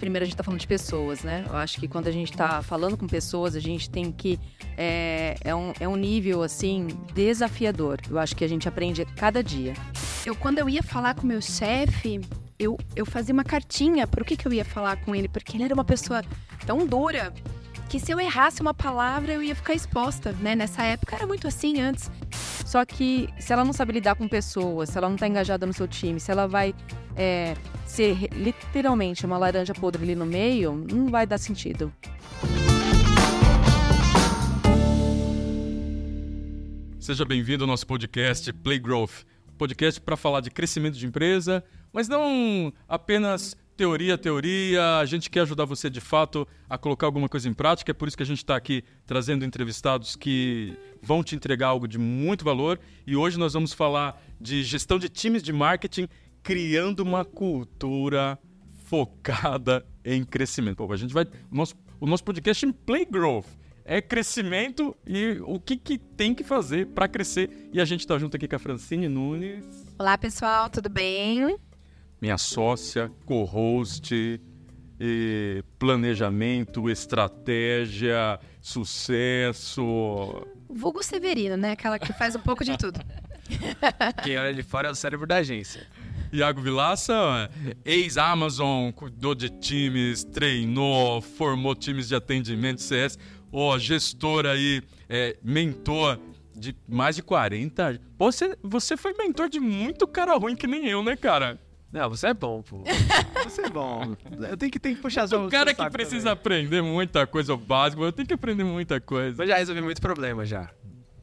primeiro a gente está falando de pessoas, né? Eu acho que quando a gente está falando com pessoas, a gente tem que. É, é, um, é um nível, assim, desafiador. Eu acho que a gente aprende cada dia. Eu, quando eu ia falar com meu chefe, eu, eu fazia uma cartinha para o que, que eu ia falar com ele, porque ele era uma pessoa tão dura que se eu errasse uma palavra eu ia ficar exposta, né? Nessa época era muito assim antes. Só que se ela não sabe lidar com pessoas, se ela não está engajada no seu time, se ela vai é, ser literalmente uma laranja podre ali no meio, não vai dar sentido. Seja bem-vindo ao nosso podcast Play Growth, podcast para falar de crescimento de empresa, mas não apenas teoria, teoria. A gente quer ajudar você de fato a colocar alguma coisa em prática. É por isso que a gente está aqui trazendo entrevistados que vão te entregar algo de muito valor. E hoje nós vamos falar de gestão de times de marketing, criando uma cultura focada em crescimento. Pô, a gente vai. O nosso, o nosso podcast em Play Growth é crescimento e o que, que tem que fazer para crescer. E a gente está junto aqui com a Francine Nunes. Olá, pessoal, tudo bem? Minha sócia, co-host, planejamento, estratégia, sucesso. Vulgo Severino, né? Aquela que faz um pouco de tudo. Quem olha de fora é o cérebro da agência. Iago Vilaça, ex-Amazon, cuidou de times, treinou, formou times de atendimento CS, ó, oh, gestor aí, é, mentor de mais de 40. Você, você foi mentor de muito cara ruim que nem eu, né, cara? Não, você é bom, pô. Você é bom. Eu tenho que, tenho que puxar as O cara que precisa também. aprender muita coisa básica, eu tenho que aprender muita coisa. Mas já resolvi muito problema já.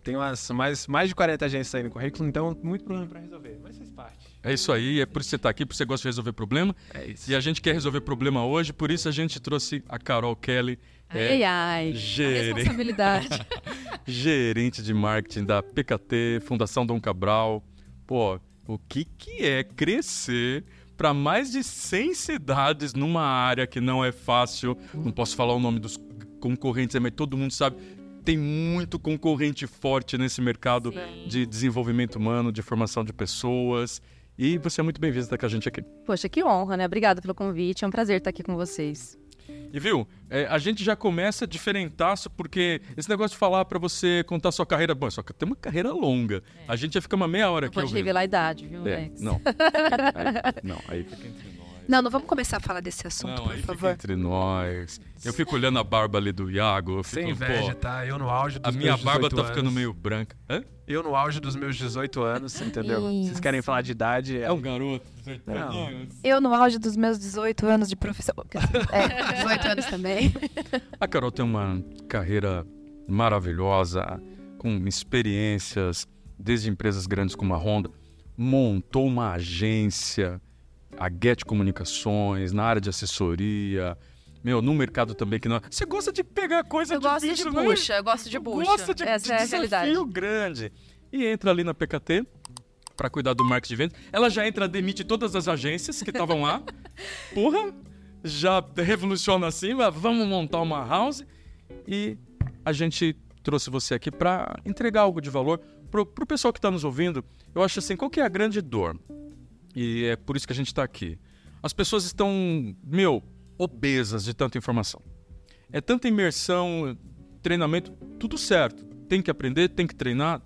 Tem umas, mais, mais de 40 agências aí no currículo, então muito problema pra resolver. Mas faz parte. É isso aí, é por isso que você tá aqui, porque você gosta de resolver problema. É isso. E a gente quer resolver problema hoje, por isso a gente trouxe a Carol Kelly. Ai, é ai, gerente, responsabilidade. gerente de marketing da PKT, Fundação Dom Cabral. Pô, o que, que é crescer para mais de 100 cidades numa área que não é fácil. Não posso falar o nome dos concorrentes, mas todo mundo sabe. Tem muito concorrente forte nesse mercado Sim. de desenvolvimento humano, de formação de pessoas. E você é muito bem-vindo estar com a gente aqui. Poxa, que honra, né? Obrigada pelo convite. É um prazer estar aqui com vocês. E viu, é, a gente já começa diferentaço, porque esse negócio de falar para você contar sua carreira, bom, só que tem uma carreira longa. É. A gente já fica uma meia hora não aqui. Pode revelar a idade, viu, é, Alex? Não. é, não, aí fica entre. Não, não vamos começar a falar desse assunto, não, por aí favor. Fica entre nós. Eu fico olhando a barba ali do Iago. Eu fico, Sem inveja, pô, tá? Eu no auge dos A minha barba tá anos. ficando meio branca. Hã? Eu no auge dos meus 18 anos, entendeu? Isso. Vocês querem falar de idade? É um garoto, 18 anos. Eu no auge dos meus 18 anos de profissão. É, 18 anos também. A Carol tem uma carreira maravilhosa, com experiências desde empresas grandes como a Honda. Montou uma agência a Get Comunicações, na área de assessoria. Meu, no mercado também que não. Você gosta de pegar coisa eu difícil, gosto de né? bucha, eu gosto de bucha. Gosta de, Essa de é a desafio realidade. grande. E entra ali na PKT para cuidar do marketing de vendas. Ela já entra, demite todas as agências que estavam lá. Porra, já revoluciona assim, vamos montar uma house e a gente trouxe você aqui para entregar algo de valor pro, pro pessoal que está nos ouvindo. Eu acho assim, qual que é a grande dor? E é por isso que a gente está aqui. As pessoas estão, meu, obesas de tanta informação. É tanta imersão, treinamento, tudo certo. Tem que aprender, tem que treinar.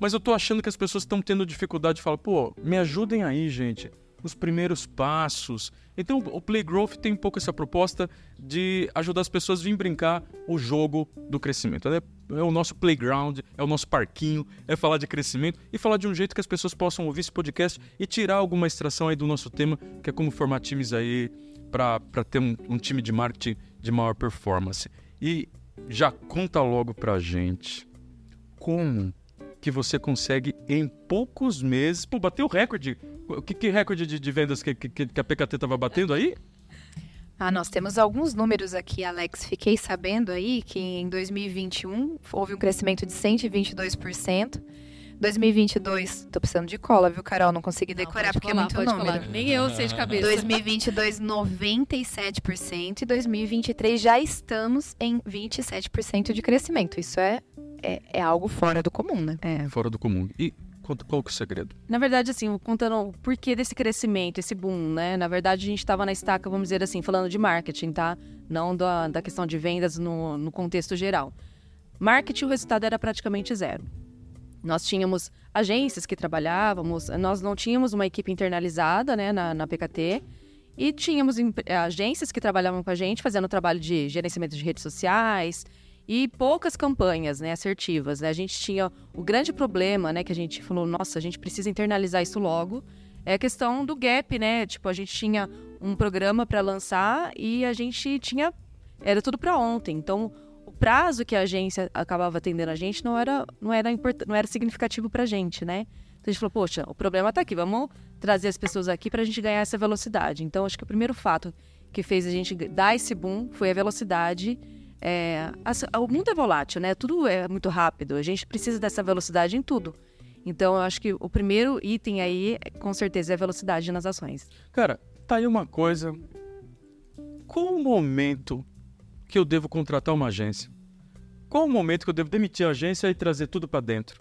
Mas eu tô achando que as pessoas estão tendo dificuldade de falar, pô, me ajudem aí, gente. Os primeiros passos. Então o Playgrowth tem um pouco essa proposta de ajudar as pessoas a vir brincar o jogo do crescimento. É, é o nosso playground, é o nosso parquinho, é falar de crescimento e falar de um jeito que as pessoas possam ouvir esse podcast e tirar alguma extração aí do nosso tema, que é como formar times aí para ter um, um, time de marketing de maior performance. E já conta logo pra gente como que você consegue em poucos meses, pô, bater o recorde. O que, que recorde de, de vendas que, que, que a PKT estava batendo aí? Ah, nós temos alguns números aqui, Alex. Fiquei sabendo aí que em 2021 houve um crescimento de 122%. 2022, tô precisando de cola, viu, Carol? Não consegui decorar não, porque colar, é muito número. Colar. Nem eu sei de cabeça. 2022, 97%. E 2023 já estamos em 27% de crescimento. Isso é, é, é, algo fora do comum, né? É. Fora do comum. E qual que é o segredo. Na verdade, assim, contando o porquê desse crescimento, esse boom, né? Na verdade, a gente estava na estaca, vamos dizer assim, falando de marketing, tá? Não da, da questão de vendas no, no contexto geral. Marketing, o resultado era praticamente zero. Nós tínhamos agências que trabalhávamos, nós não tínhamos uma equipe internalizada, né, na, na PKT, e tínhamos agências que trabalhavam com a gente, fazendo trabalho de gerenciamento de redes sociais, e poucas campanhas né, assertivas. Né? A gente tinha o grande problema, né, que a gente falou, nossa, a gente precisa internalizar isso logo, é a questão do gap, né? Tipo, a gente tinha um programa para lançar e a gente tinha era tudo para ontem. Então, prazo que a agência acabava atendendo a gente não era não era não era significativo para a gente, né? Então a gente falou, poxa, o problema está aqui, vamos trazer as pessoas aqui para a gente ganhar essa velocidade. Então, acho que o primeiro fato que fez a gente dar esse boom foi a velocidade é, o mundo é volátil, né? Tudo é muito rápido. A gente precisa dessa velocidade em tudo. Então, eu acho que o primeiro item aí, com certeza, é a velocidade nas ações. Cara, tá aí uma coisa. Qual o momento que eu devo contratar uma agência? Qual o momento que eu devo demitir a agência e trazer tudo para dentro?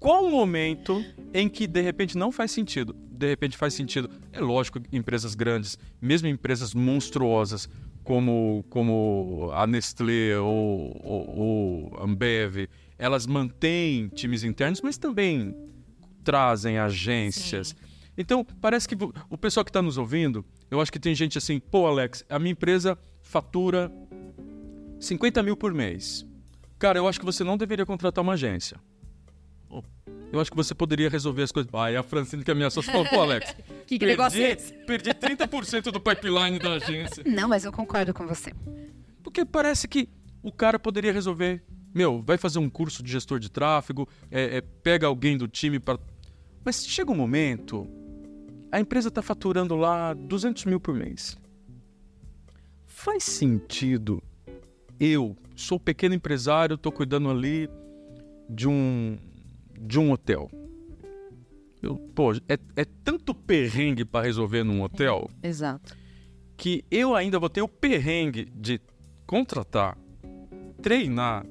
Qual o momento em que de repente não faz sentido? De repente faz sentido. É lógico, empresas grandes, mesmo empresas monstruosas, como, como a Nestlé ou, ou, ou Ambev, elas mantêm times internos, mas também trazem agências. Sim. Então, parece que o pessoal que está nos ouvindo, eu acho que tem gente assim, pô, Alex, a minha empresa fatura 50 mil por mês. Cara, eu acho que você não deveria contratar uma agência eu acho que você poderia resolver as coisas. Ah, e a Francine, que é minha sócia, falou, pô, Alex, que, que negócio é esse? perdi 30% do pipeline da agência. Não, mas eu concordo com você. Porque parece que o cara poderia resolver. Meu, vai fazer um curso de gestor de tráfego, é, é, pega alguém do time para. Mas chega um momento, a empresa está faturando lá 200 mil por mês. Faz sentido eu sou pequeno empresário, estou cuidando ali de um de um hotel. Eu, pô, é, é tanto perrengue para resolver num hotel. Exato. Que eu ainda vou ter o perrengue de contratar, treinar,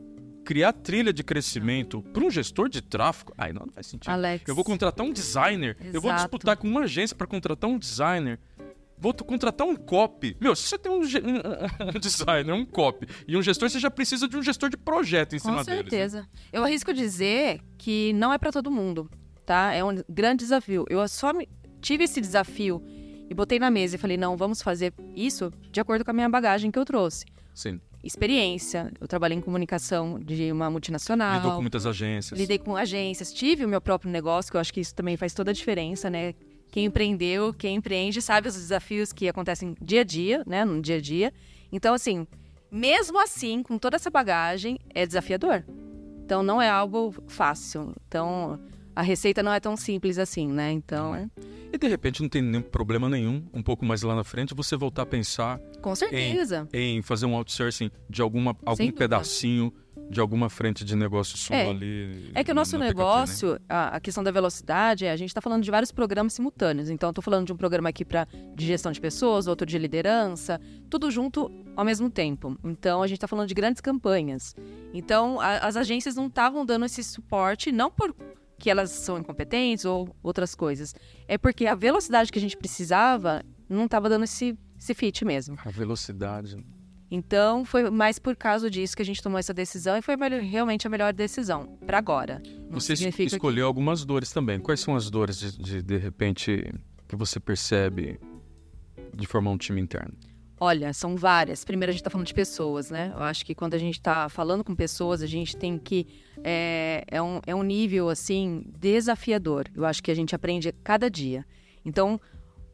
criar trilha de crescimento para um gestor de tráfego. Aí não, não faz sentido. Alex. Eu vou contratar um designer. Exato. Eu vou disputar com uma agência para contratar um designer. Vou contratar um copy. Meu, se você tem um, um designer, um copy e um gestor, você já precisa de um gestor de projeto em cima Com certeza. Deles, né? Eu arrisco dizer que não é para todo mundo, tá? É um grande desafio. Eu só tive esse desafio e botei na mesa e falei, não, vamos fazer isso de acordo com a minha bagagem que eu trouxe. Sim. Experiência. Eu trabalhei em comunicação de uma multinacional. Lidou com muitas agências. Lidei com agências. Tive o meu próprio negócio, que eu acho que isso também faz toda a diferença, né? Quem empreendeu, quem empreende, sabe os desafios que acontecem dia a dia, né? No dia a dia. Então, assim, mesmo assim, com toda essa bagagem, é desafiador. Então, não é algo fácil. Então, a receita não é tão simples assim, né? Então. É. E de repente não tem nenhum problema nenhum, um pouco mais lá na frente, você voltar a pensar. Com certeza. Em, em fazer um outsourcing de alguma, algum pedacinho de alguma frente de negócio sua é. ali. É que o nosso negócio, né? a, a, questão da velocidade, a gente está falando de vários programas simultâneos. Então, estou falando de um programa aqui para de gestão de pessoas, outro de liderança, tudo junto ao mesmo tempo. Então, a gente está falando de grandes campanhas. Então, a, as agências não estavam dando esse suporte, não por que elas são incompetentes ou outras coisas. É porque a velocidade que a gente precisava não estava dando esse, esse fit mesmo. A velocidade. Então, foi mais por causa disso que a gente tomou essa decisão e foi realmente a melhor decisão para agora. Não você escolheu que... algumas dores também. Quais são as dores de, de, de repente, que você percebe de formar um time interno? Olha, são várias. Primeiro, a gente está falando de pessoas, né? Eu acho que quando a gente está falando com pessoas, a gente tem que. É, é, um, é um nível, assim, desafiador. Eu acho que a gente aprende cada dia. Então,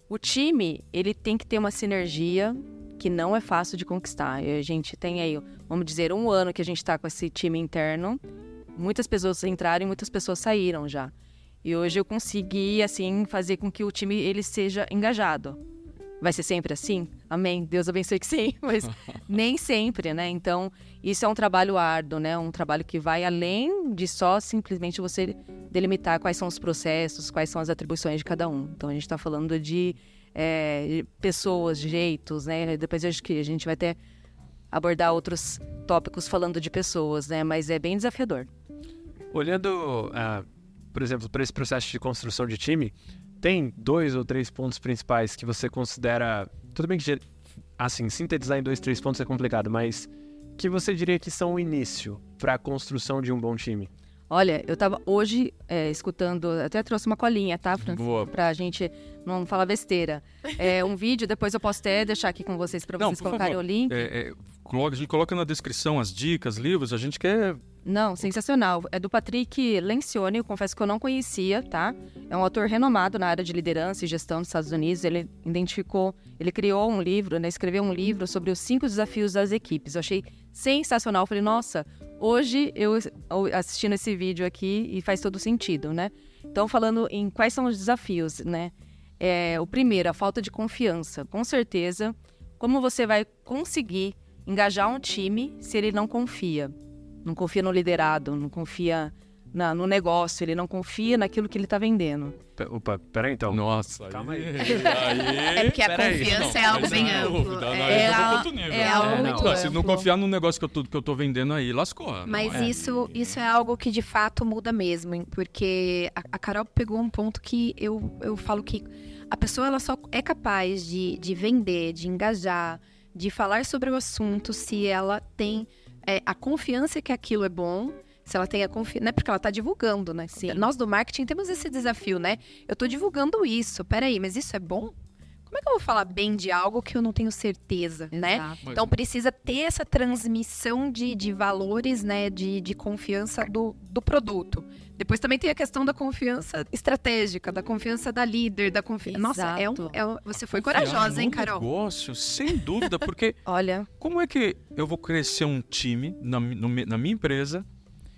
o time, ele tem que ter uma sinergia que não é fácil de conquistar. A gente tem aí, vamos dizer, um ano que a gente está com esse time interno. Muitas pessoas entraram e muitas pessoas saíram já. E hoje eu consegui, assim, fazer com que o time ele seja engajado. Vai ser sempre assim? Amém. Deus abençoe que sim, mas nem sempre, né? Então, isso é um trabalho árduo, né? Um trabalho que vai além de só simplesmente você delimitar quais são os processos, quais são as atribuições de cada um. Então, a gente está falando de é, pessoas, jeitos, né? Depois acho que a gente vai até abordar outros tópicos falando de pessoas, né? Mas é bem desafiador. Olhando uh, por exemplo, para esse processo de construção de time, tem dois ou três pontos principais que você considera. Tudo bem que, assim, sintetizar em dois, três pontos é complicado, mas que você diria que são o início para a construção de um bom time? Olha, eu tava hoje é, escutando, até trouxe uma colinha, tá, Francis? Boa. Pra gente não falar besteira. É um vídeo, depois eu posso até deixar aqui com vocês pra Não, vocês colocarem favor. o link. É, é, a gente coloca na descrição as dicas, livros, a gente quer. Não, sensacional. É do Patrick Lencioni, eu confesso que eu não conhecia, tá? É um autor renomado na área de liderança e gestão dos Estados Unidos. Ele identificou, ele criou um livro, né? Escreveu um livro sobre os cinco desafios das equipes. Eu achei sensacional. Eu falei, nossa, hoje eu assistindo esse vídeo aqui e faz todo sentido, né? Então, falando em quais são os desafios, né? É, o primeiro, a falta de confiança. Com certeza, como você vai conseguir engajar um time se ele não confia? Não confia no liderado, não confia na- no negócio, ele não confia naquilo que ele está vendendo. Opa, peraí então. Nossa, Calma aí. É porque a Peraí. confiança é Não, algo mas bem amplo. não, É, eu já vou a- pra outro nível. é algo É, muito Não, se não confiar no negócio que eu tô, que eu tô vendendo aí, lascou. não Mas é? isso, isso é algo que de fato muda mesmo, hein? porque a, a Carol pegou um ponto que eu, eu falo que a pessoa ela só é capaz de, de vender, de engajar, de falar sobre o assunto se ela tem é, a confiança que aquilo é bom. Se ela tem a confiança. Não é porque ela tá divulgando, né? Sim. Nós do marketing temos esse desafio, né? Eu tô divulgando isso. Peraí, mas isso é bom? Como é que eu vou falar bem de algo que eu não tenho certeza, né? Exato. Mas- Então precisa ter essa transmissão de, de valores, né, de, de confiança do, do produto. Depois também tem a questão da confiança estratégica, da confiança da líder, da confiança. Nossa, é um, é um- você foi Confiar corajosa, hein, no Carol? negócio, sem dúvida, porque Olha, como é que eu vou crescer um time na, no na minha empresa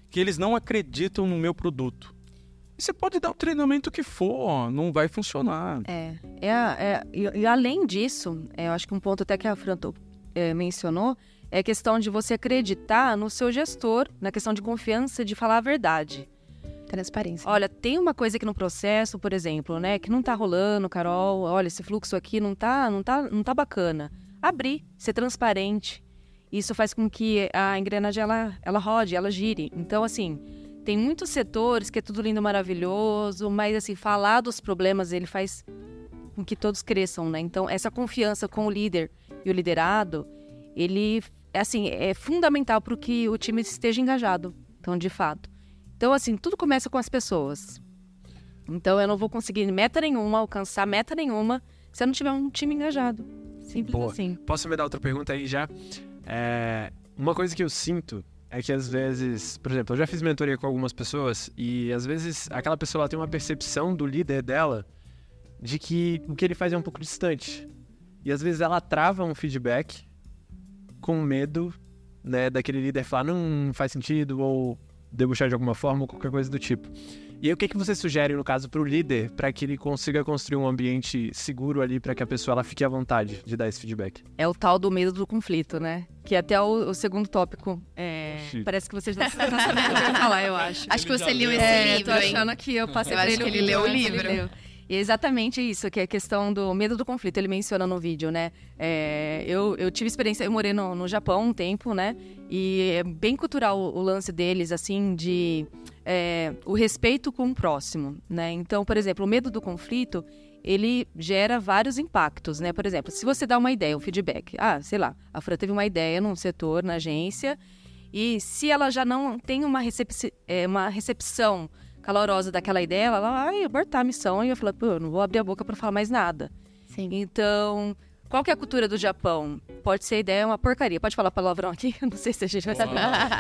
que eles não acreditam no meu produto? E você pode dar o treinamento que for, não vai funcionar. é, é, é- e, e além disso, é, eu acho que um ponto até que a Fran é, mencionou é a questão de você acreditar no seu gestor, na questão de confiança, de falar a verdade. Transparência. Olha, tem uma coisa aqui no processo, por exemplo, né, que não tá rolando, Carol. Olha, esse fluxo aqui não tá, não tá, não tá bacana. Abrir, ser transparente. Isso faz com que a engrenagem ela, ela rode, ela gire. Então, assim, tem muitos setores que é tudo lindo, maravilhoso, mas assim, falar dos problemas ele faz com que todos cresçam, né? Então, essa confiança com o líder e o liderado, ele assim, é fundamental para que o time esteja engajado. Então, de fato. Então, assim, tudo começa com as pessoas. Então, eu não vou conseguir meta nenhuma, alcançar meta nenhuma, se eu não tiver um time engajado. Simples Boa. assim. Posso me dar outra pergunta aí já? É, uma coisa que eu sinto é que às vezes, por exemplo, eu já fiz mentoria com algumas pessoas e às vezes aquela pessoa tem uma percepção do líder dela de que o que ele faz é um pouco distante. E às vezes ela trava um feedback com medo, né, daquele líder falar não faz sentido ou debuxar de alguma forma ou qualquer coisa do tipo. E aí, o que, que você sugere, no caso, para o líder, para que ele consiga construir um ambiente seguro ali, para que a pessoa ela fique à vontade de dar esse feedback? É o tal do medo do conflito, né? Que até o, o segundo tópico. é. Parece que você já está sabendo o que eu falar, eu acho. Acho que você leu leu. esse É, livro, tô hein? achando que eu passei Eu pra acho ele que ele leu o livro. E é exatamente isso, que é a questão do medo do conflito. Ele menciona no vídeo, né? É, eu, eu tive experiência, eu morei no, no Japão um tempo, né? E é bem cultural o, lance deles, assim, de é, o respeito com o próximo, né? Então, por exemplo, o medo do conflito, ele gera vários impactos, né? Por exemplo, se você dá uma ideia, um feedback. Ah, sei lá, a Fran teve uma ideia num setor, na agência, e se ela já não tem uma, recepci- é, uma recepção calorosa daquela ideia, ela vai abortar a missão e vai falar, pô, eu não vou abrir a boca para falar mais nada. Sim. Então, qual que é a cultura do Japão? Pode ser a ideia uma porcaria. Pode falar palavrão aqui? Não sei se a gente vai saber.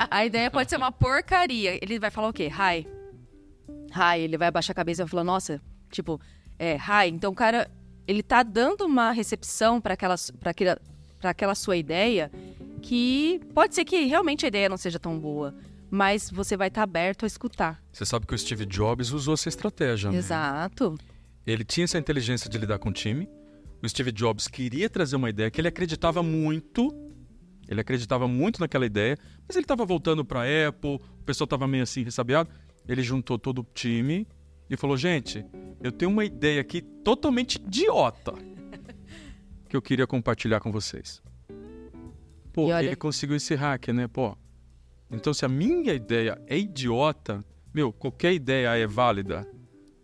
A ideia pode ser uma porcaria. Ele vai falar o quê? Hi. Hi. Ele vai abaixar a cabeça e vai falar, nossa, tipo, é, hi. Então, o cara, ele tá dando uma recepção para aquela, pra aquela, pra aquela sua ideia que pode ser que realmente a ideia não seja tão boa. Mas você vai estar aberto a escutar. Você sabe que o Steve Jobs usou essa estratégia. né? Exato. Ele tinha essa inteligência de lidar com o time. O Steve Jobs queria trazer uma ideia que ele acreditava muito. Ele acreditava muito naquela ideia, mas ele estava voltando para a Apple, o pessoal estava meio assim, ressabiado. Ele juntou todo o time e falou: Gente, eu tenho uma ideia aqui totalmente idiota que eu queria compartilhar com vocês. Pô, olha- ele conseguiu esse hack, né? Pô, então se a minha ideia é idiota, meu, qualquer ideia é válida,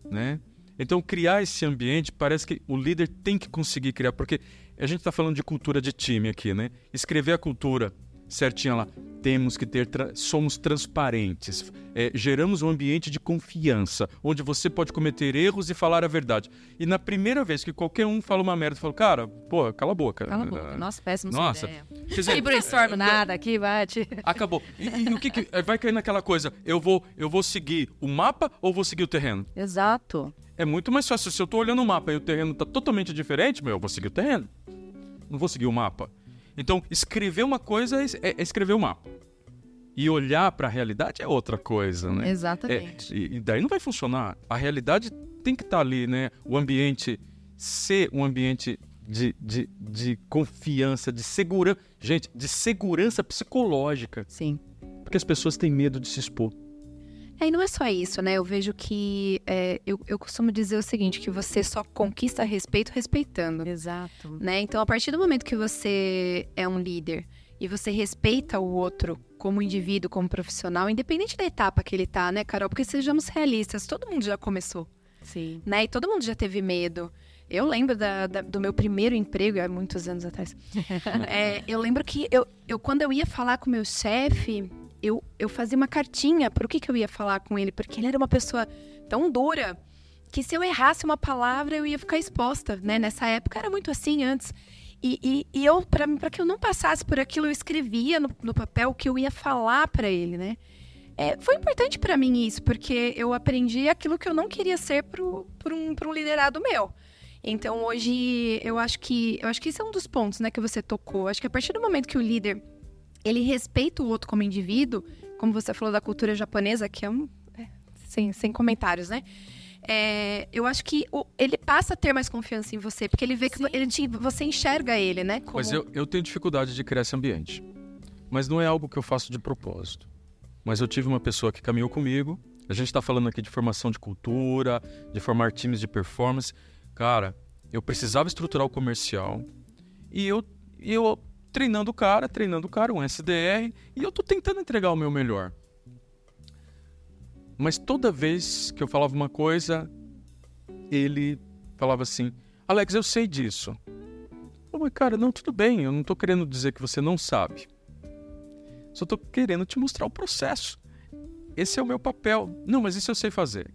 né? Então, criar esse ambiente, parece que o líder tem que conseguir criar, porque a gente está falando de cultura de time aqui, né? Escrever a cultura certinha lá. Temos que ter, tra somos transparentes, é, geramos um ambiente de confiança, onde você pode cometer erros e falar a verdade. E na primeira vez que qualquer um fala uma merda, fala, cara, pô, cala a boca. Cala a boca. Nossa, péssimo Nossa. ideia. Dizer, E brainstorm nada aqui, bate. Acabou. E, e o que, que vai cair naquela coisa? Eu vou, eu vou seguir o mapa ou vou seguir o terreno? Exato. É muito mais fácil. Se eu tô olhando o mapa e o terreno tá totalmente diferente, meu, eu vou seguir o terreno. Não vou seguir o mapa. Então, escrever uma coisa é, é escrever o mapa. E olhar para a realidade é outra coisa, né? Exatamente. É, e, e daí não vai funcionar. A realidade tem que estar ali, né? O ambiente ser um ambiente de, de, de confiança, de segurança. Gente, de segurança psicológica. Sim. Porque as pessoas têm medo de se expor. É, e não é só isso, né? Eu vejo que é, eu, eu costumo dizer o seguinte, que você só conquista respeito respeitando. Exato. Né? Então, a partir do momento que você é um líder e você respeita o outro como indivíduo, como profissional, independente da etapa que ele tá, né, Carol? Porque sejamos realistas, todo mundo já começou, Sim. né? E todo mundo já teve medo. Eu lembro da- da- do meu primeiro emprego, há muitos anos atrás. É, eu lembro que eu, eu, quando eu ia falar com o meu chefe, eu, eu fazia uma cartinha para o que, que eu ia falar com ele, porque ele era uma pessoa tão dura que se eu errasse uma palavra eu ia ficar exposta, né? Nessa época era muito assim antes. E, e, e eu, para que eu não passasse por aquilo, eu escrevia no, no papel o que eu ia falar para ele, né? É, foi importante para mim isso, porque eu aprendi aquilo que eu não queria ser para um, um liderado meu. Então hoje eu acho que eu acho que esse é um dos pontos, né, que você tocou. Acho que a partir do momento que o líder ele respeita o outro como indivíduo, como você falou da cultura japonesa, que é um é, sem, sem comentários, né? É, eu acho que o- ele passa a ter mais confiança em você, porque ele vê que ele te- você enxerga ele, né? Como... Mas eu, eu tenho dificuldade de criar esse ambiente. Mas não é algo que eu faço de propósito. Mas eu tive uma pessoa que caminhou comigo. A gente está falando aqui de formação de cultura, de formar times de performance. Cara, eu precisava estruturar o comercial. E eu, e eu treinando o cara, treinando o cara, um SDR. E eu tô tentando entregar o meu melhor. Mas toda vez que eu falava uma coisa, ele falava assim: Alex, eu sei disso. Pô, mas cara, não, tudo bem, eu não tô querendo dizer que você não sabe. Só tô querendo te mostrar o processo. Esse é o meu papel. Não, mas isso eu sei fazer.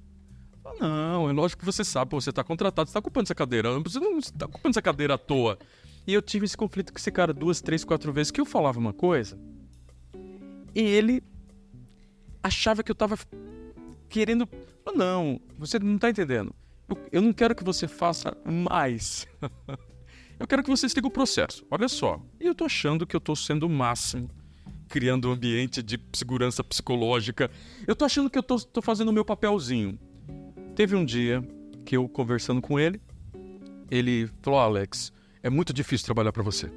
Não, é lógico que você sabe, você tá contratado, você tá ocupando essa cadeira. Você não tá ocupando essa cadeira à toa. E eu tive esse conflito com esse cara duas, três, quatro vezes que eu falava uma coisa e ele achava que eu tava querendo. Não, você não tá entendendo. Eu, eu não quero que você faça mais. Eu quero que você siga o processo. Olha só. E eu tô achando que eu tô sendo o máximo, criando um ambiente de segurança psicológica. Eu tô achando que eu tô, tô fazendo o meu papelzinho. Teve um dia que eu conversando com ele, ele falou: "Ah, Alex, é muito difícil trabalhar pra você.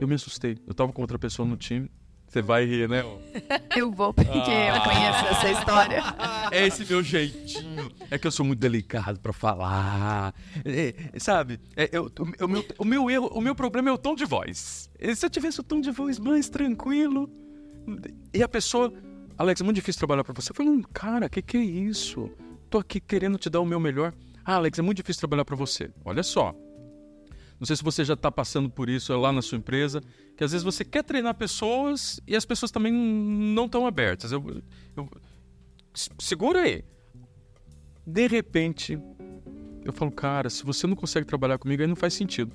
Eu me assustei. Eu tava com outra pessoa no time. Você vai rir, né? Eu vou, porque eu conheço essa história. É esse meu jeitinho. É que eu sou muito delicado pra falar. É, sabe? É, eu- o, o meu, o meu erro, o meu problema é o tom de voz. Se eu tivesse o tom de voz mais tranquilo. E a pessoa. Alex, é muito difícil trabalhar pra você. Eu falei, "Hum, cara, que que é isso? Tô aqui querendo te dar o meu melhor. Ah, Alex, é muito difícil trabalhar pra você. Olha só. Não sei se você já está passando por isso lá na sua empresa, que às vezes você quer treinar pessoas e as pessoas também não estão abertas. Eu, eu- segura aí. De repente, eu falo, cara, se você não consegue trabalhar comigo, aí não faz sentido.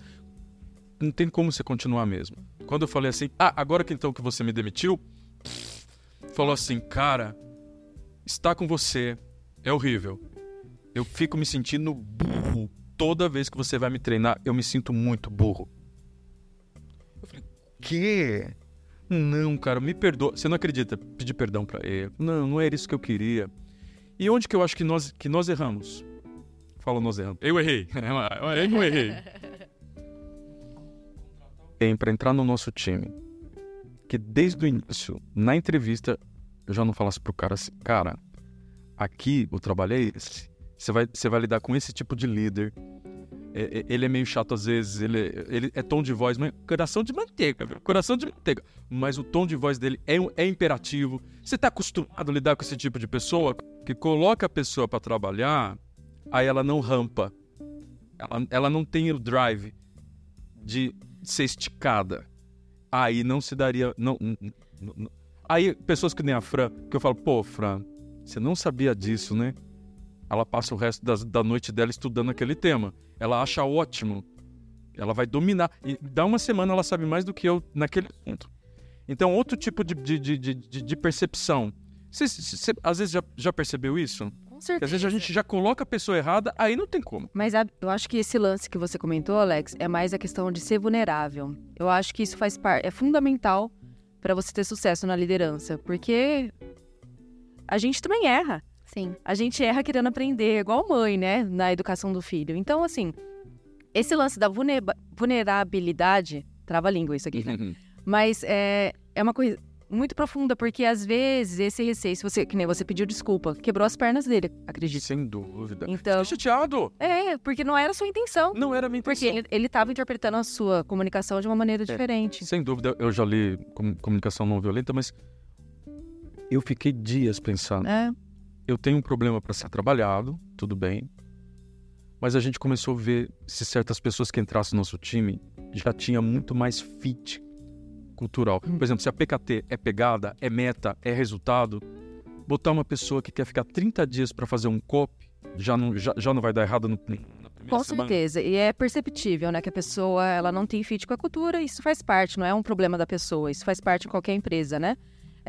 Não tem como você continuar mesmo. Quando eu falei assim, ah, agora que então que você me demitiu, falou assim, cara, estar com você é horrível. Eu fico me sentindo burro. Toda vez que você vai me treinar, eu me sinto muito burro. Eu falei, quê? Não, cara, me perdoa. Você não acredita? Pedir perdão pra ele. Não, não era isso que eu queria. E onde que eu acho que nós, que nós erramos? Fala, nós erramos. Eu errei. Eu não errei. Tem pra entrar no nosso time. Que desde o início, na entrevista, eu já não falasse pro cara assim, cara, aqui o trabalho é esse. Você vai, você vai lidar com esse tipo de líder. é- é- ele é meio chato às vezes, ele, ele é tom de voz, mas coração de manteiga, meu, coração de manteiga. Mas o tom de voz dele é, é imperativo. Você tá acostumado a lidar com esse tipo de pessoa que coloca a pessoa para trabalhar, aí ela não rampa. Ela, ela não tem o drive de ser esticada. Aí não se daria. Não- não- não. Aí, pessoas que nem a Fran, que eu falo, pô, Fran, você não sabia disso, né? Ela passa o resto das- da noite dela estudando aquele tema. Ela acha ótimo. Ela vai dominar. E dá uma semana ela sabe mais do que eu naquele assunto. Então, outro tipo de, de, de, de, de- percepção. Você, às vezes já, já percebeu isso? Com Que certeza. às vezes a gente já coloca a pessoa errada, aí não tem como. Mas a- eu acho que esse lance que você comentou, Alex, é mais a questão de ser vulnerável. Eu acho que isso faz parte, é fundamental para você ter sucesso na liderança, porque a gente também erra. Sim. A gente erra querendo aprender, igual mãe, né, na educação do filho. Então, assim, esse lance da vulnerabilidade, trava a língua isso aqui, né? Mas é, é uma coisa muito profunda, porque às vezes esse receio, se você, que nem você pediu desculpa, quebrou as pernas dele, acredito. Sem dúvida. Então, Fiquei chateado. é, porque não era a sua intenção. Não era a minha Porque intenção. ele, ele tava interpretando a sua comunicação de uma maneira diferente. Sem dúvida, eu já li com- comunicação não violenta, mas eu fiquei dias pensando. É, Eu tenho um problema para ser trabalhado, tudo bem. Mas a gente começou a ver se certas pessoas que entrassem no nosso time já tinha muito mais fit cultural. Por exemplo, se a PKT é pegada, é meta, é resultado, botar uma pessoa que quer ficar 30 dias para fazer um copy já não, já, já não vai dar errado no, na primeira com semana. certeza. E é perceptível, né, que a pessoa ela não tem fit com a cultura, isso faz parte, não é um problema da pessoa, isso faz parte de qualquer empresa, né?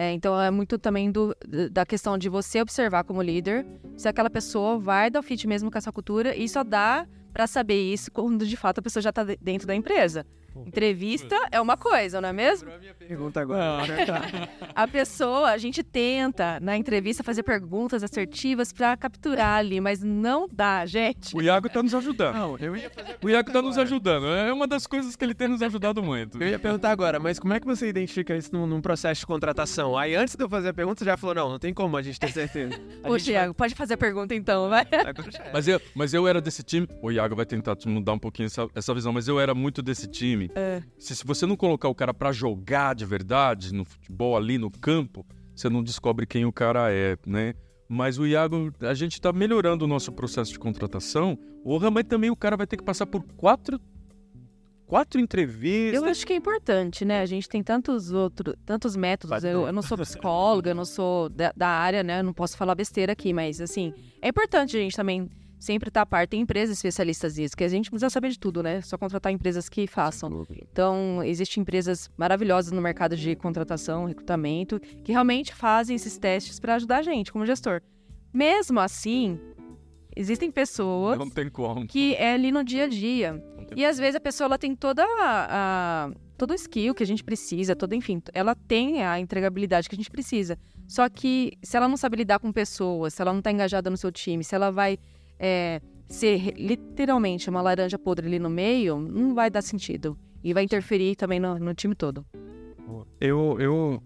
É, então é muito também do, da questão de você observar como líder se aquela pessoa vai dar fit mesmo com essa cultura e só dá pra saber isso quando de fato a pessoa já tá de- dentro da empresa. Entrevista é uma coisa, não é mesmo? Pergunta agora. A pessoa, a gente tenta na entrevista fazer perguntas assertivas pra capturar ali, mas não dá, gente. O Iago tá nos ajudando. Não, eu ia fazer O Iago tá nos ajudando. É uma das coisas que ele tem nos ajudado muito. Eu ia perguntar agora, mas como é que você identifica isso num, num processo de contratação? Aí antes de eu fazer a pergunta, você já falou, não, não tem como a gente ter certeza. A Poxa, Iago, pode fazer a pergunta então, vai. vai- é. Mas eu, mas eu era desse time. O Iago vai tentar te mudar um pouquinho essa, essa visão, mas eu era muito desse time. É. Se, se você não colocar o cara pra jogar de verdade no futebol ali no campo, você não descobre quem o cara é, né? Mas o Iago, a gente tá melhorando o nosso processo de contratação. Porra, mas também o cara vai ter que passar por quatro, quatro entrevistas. Eu acho que é importante, né? A gente tem tantos outros, tantos métodos. Eu, eu não sou psicóloga, eu não sou da, da área, né? Eu não posso falar besteira aqui, mas assim, é importante a gente também sempre estar a par. Tem empresas especialistas nisso, que a gente precisa saber de tudo, né? Só contratar empresas que façam. Então, existem empresas maravilhosas no mercado de contratação, recrutamento, que realmente fazem esses testes para ajudar a gente como gestor. Mesmo assim, existem pessoas que é ali no dia a dia. E às vezes a pessoa ela tem toda a, a- todo o skill que a gente precisa, todo enfim, ela tem a entregabilidade que a gente precisa. Só que se ela não sabe lidar com pessoas, se ela não tá engajada no seu time, se ela vai é, ser literalmente uma laranja podre ali no meio, não vai dar sentido. E vai interferir também no, no time todo. Eu, eu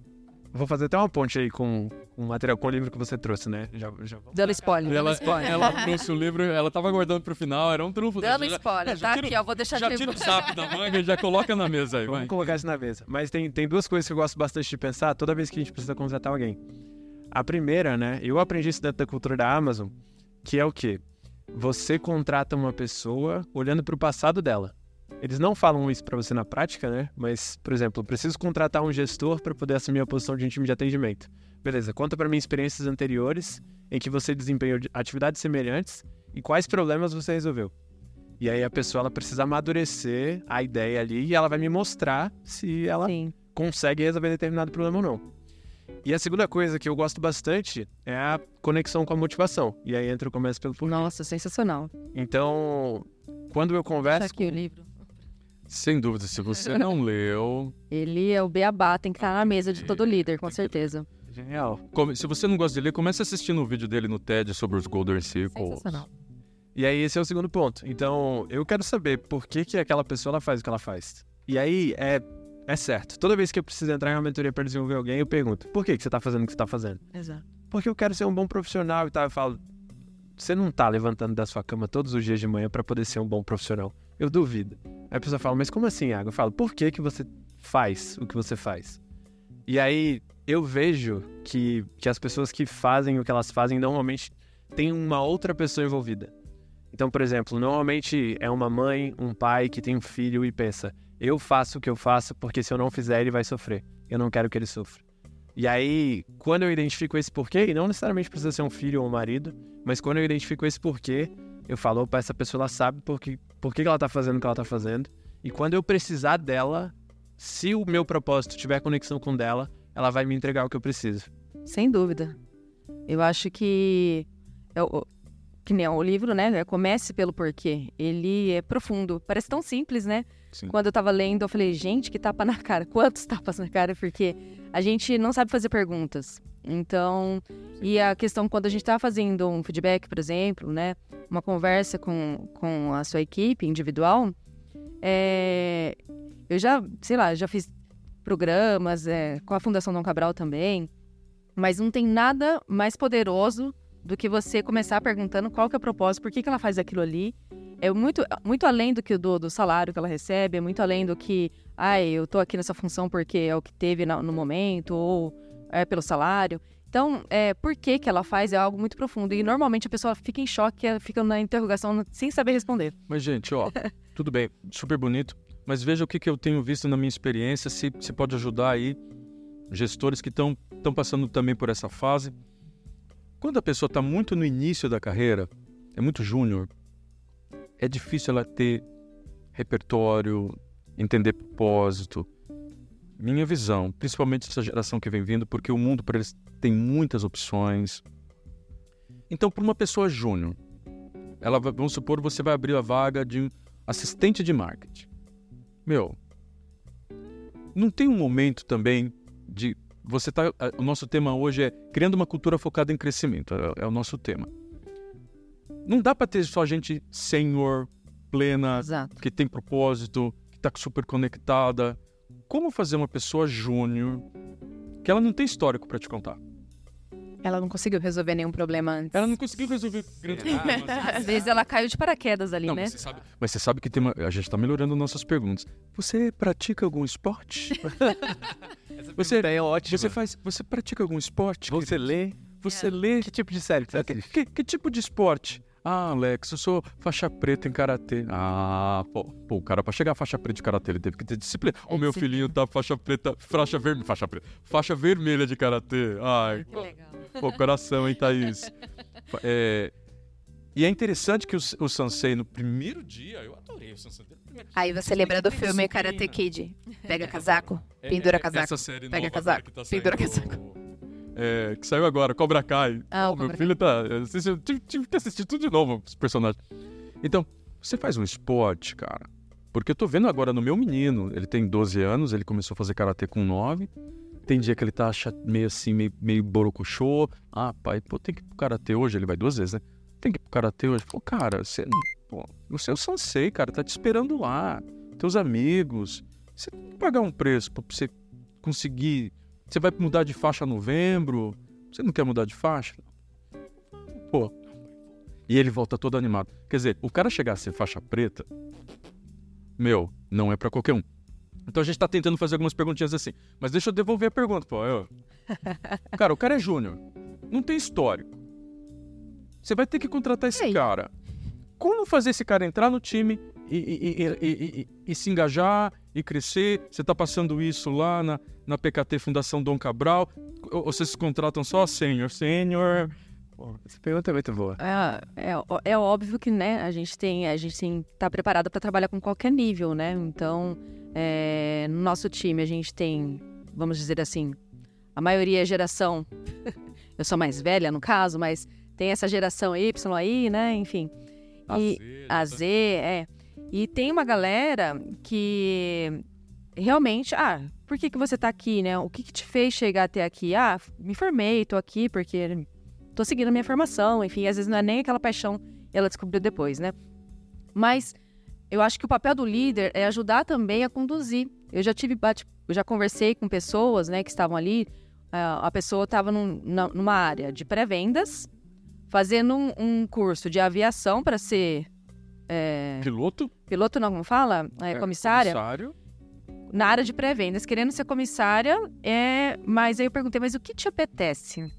vou fazer até uma ponte aí com o material, com o livro que você trouxe, né? Já, já Dando spoiler. Ela, dando spoiler. ela trouxe o livro, ela tava aguardando pro final, era um trunfo. Dando Já- spoiler, é, já tá tira- aqui, ó. Vou deixar Já aqui. tira o zap da manga e já coloca na mesa aí, vai. Vamos colocar isso na mesa. Mas tem, tem duas coisas que eu gosto bastante de pensar toda vez que a gente precisa contratar alguém. A primeira, né? Eu aprendi isso dentro da cultura da Amazon, que é o quê? Você contrata uma pessoa olhando para o passado dela. Eles não falam isso para você na prática, né? Mas, por exemplo, eu preciso contratar um gestor para poder assumir a posição de um time de atendimento. Beleza, conta para mim experiências anteriores em que você desempenhou de- atividades semelhantes e quais problemas você resolveu. E aí a pessoa ela precisa amadurecer a ideia ali e ela vai me mostrar se ela Sim. consegue resolver determinado problema ou não. E a segunda coisa que eu gosto bastante é a conexão com a motivação. E aí entra o começo pelo porquê. Nossa, sensacional. Então, quando eu Deixa converso aqui o livro. Sem dúvida, se você não leu, Ele é o beabá, tem que estar na mesa de todo líder, com certeza. Genial. come- se você não gosta de ler, comece assistindo o vídeo dele no TED sobre os Golden Circles. Sensacional. E aí esse é o segundo ponto. Então, eu quero saber por que, que aquela pessoa ela faz o que ela faz. E aí é, é certo. Toda vez que eu preciso entrar em uma mentoria para desenvolver alguém, eu pergunto: por que, que você está fazendo o que você está fazendo? Exato. Porque eu quero ser um bom profissional e tal. Eu falo: você não tá levantando da sua cama todos os dias de manhã para poder ser um bom profissional. Eu duvido. Aí a pessoa fala, mas como assim, Iago? Eu falo, por que, que você faz o que você faz? E aí eu vejo que, que as pessoas que fazem o que elas fazem normalmente têm uma outra pessoa envolvida. Então, por exemplo, normalmente é uma mãe, um pai que tem um filho e pensa: eu faço o que eu faço porque se eu não fizer ele vai sofrer. Eu não quero que ele sofra. E aí, quando eu identifico esse porquê, e não necessariamente precisa ser um filho ou um marido, mas quando eu identifico esse porquê, eu falo, opa, essa pessoa ela sabe por que, por que ela tá fazendo o que ela tá fazendo. E quando eu precisar dela, se o meu propósito tiver conexão com dela, ela vai me entregar o que eu preciso. Sem dúvida. Eu acho que é o, que nem o livro, né? É Comece pelo porquê. Ele é profundo. Parece tão simples, né? Sim. Quando eu tava lendo, eu falei, gente, que tapa na cara. Quantos tapas na cara? Porque a gente não sabe fazer perguntas. Então, e a questão quando a gente tá fazendo um feedback, por exemplo, né? Uma conversa com, com a sua equipe individual, é, eu já, sei lá, já fiz programas é, com a Fundação Dom Cabral também, mas não tem nada mais poderoso do que você começar perguntando qual que é o propósito, por que, que ela faz aquilo ali. É muito, muito além do que do, do salário que ela recebe, é muito além do que, ai, eu tô aqui nessa função porque é o que teve no, no momento, ou é pelo salário. Então, é, por que, que ela faz é algo muito profundo. E normalmente a pessoa fica em choque, fica na interrogação sem saber responder. Mas, gente, ó, tudo bem, super bonito. Mas veja o que, que eu tenho visto na minha experiência, se, se pode ajudar aí gestores que estão passando também por essa fase. Quando a pessoa está muito no início da carreira, é muito júnior, é difícil ela ter repertório, entender propósito. Minha visão, principalmente essa geração que vem vindo, porque o mundo para eles tem muitas opções. Então, para uma pessoa júnior, ela vai- vamos supor você vai abrir a vaga de assistente de marketing. Meu, não tem um momento também de você tá. O nosso tema hoje é criando uma cultura focada em crescimento. É, é o nosso tema. Não dá para ter só gente senior, plena, Exato. que tem propósito, que está super conectada. Como fazer uma pessoa júnior que ela não tem histórico para te contar? Ela não conseguiu resolver nenhum problema antes. Ela não conseguiu resolver grandes problemas. Às vezes ela caiu de paraquedas ali, Não, né? mas você sabe, mas você sabe que tem uma, a gente está melhorando nossas perguntas. Você pratica algum esporte? você é ótimo. Você faz, você pratica algum esporte? Você lê? Você lê? Que tipo de série que você assiste? que- que tipo de esporte? Ah, Alex, eu sou faixa preta em karatê. Ah, pô, pô, o cara pra chegar a faixa preta de karatê, ele teve que ter disciplina. É o meu filhinho tá faixa preta, faixa vermelha, faixa preta, faixa vermelha de karatê. Ai, Que legal. pô, coração, hein, Thaís? É, e é interessante que o, o Sansei, no primeiro dia, eu adorei o Sansei. no primeiro dia. Aí você lembra do filme Karate Kid. Pega casaco, pendura casaco. Essa série pega casaco, tá pendura saindo, é, que saiu agora, Cobra Kai. Ah, o Pô, meu Cobra filho tá. assisti- tive, tive que assistir tudo de novo, os personagens. Então, você faz um esporte, cara. Porque eu tô vendo agora no meu menino, ele tem 12 anos, ele começou a fazer karatê com 9. Tem dia que ele tá meio assim, meio, meio borocochô. Ah, pai, pô, tem que ir pro karatê hoje. Ele vai duas vezes, né? Tem que ir pro karatê hoje. Pô, cara, você. Pô, você é o sensei, cara, tá te esperando lá. Teus amigos. Você tem que pagar um preço pra você conseguir. Você vai mudar de faixa em novembro. Você não quer mudar de faixa? Pô. E ele volta todo animado. Quer dizer, o cara chegar a ser faixa preta, meu, não é pra qualquer um. Então a gente tá tentando fazer algumas perguntinhas assim. Mas deixa eu devolver a pergunta, pô. Eu... Cara, o cara é júnior. Não tem histórico. Você vai ter que contratar esse Ei. cara. Como fazer esse cara entrar no time e, e- e- e- e- e se engajar e crescer? Você tá passando isso lá na, na PKT Fundação Dom Cabral? Ou vocês contratam só sênior? Sênior. Essa pergunta é muito boa. É, é, é óbvio que, né, a gente tem, a gente tem tá preparado para trabalhar com qualquer nível, né? Então, é, no nosso time a gente tem, vamos dizer assim, a maioria é geração. eu sou mais velha no caso, mas tem essa geração Y aí, né? Enfim. E a Z, é. E tem uma galera que realmente, ah, por que, que você tá aqui, né? O que, que te fez chegar até aqui? Ah, me formei, tô aqui porque tô seguindo a minha formação, enfim, às vezes não é nem aquela paixão, ela descobriu depois, né? Mas eu acho que o papel do líder é ajudar também a conduzir. Eu já tive bate, eu já conversei com pessoas, né, que estavam ali. ah, A pessoa estava numa área de pré-vendas, fazendo um, um curso de aviação para ser é, Piloto? piloto, não, como fala? É, comissária. Comissário. Na área de pré-vendas, querendo ser comissária, é... mas aí eu perguntei, mas o que te apetece?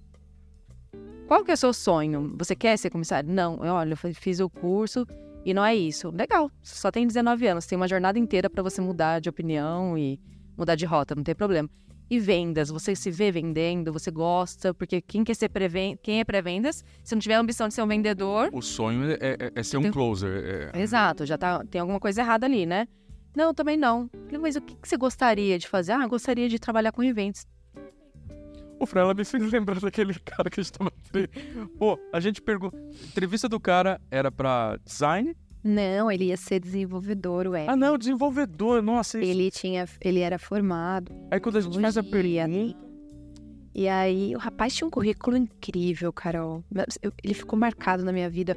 Qual que é o seu sonho? Você quer ser comissário? Não, olha, eu fiz o curso e não é isso. Legal, você só tem 19 anos, tem uma jornada inteira para você mudar de opinião e mudar de rota, não tem problema. E vendas, você se vê vendendo, você gosta, porque quem quer ser pré quem é pré-vendas, se não tiver a ambição de ser um vendedor, O sonho é, é- é ser um Tem- closer. é- Exato, já tá, tem alguma coisa errada ali, né? Não, também não. Falei, mas o que, que você gostaria de fazer? Ah, gostaria de trabalhar com eventos. O Fran, ela me fez lembrar daquele cara que a gente tava. Pô, a gente perguntou. Entrevista do cara era pra design? Não, ele ia ser desenvolvedor, ué. Ah, não, desenvolvedor. Nossa, isso. Ele tinha, ele era formado. Aí quando a gente faz a Tecnologia. pergunta. E aí, o rapaz tinha um currículo incrível, Carol. Eu- Ele ficou marcado na minha vida.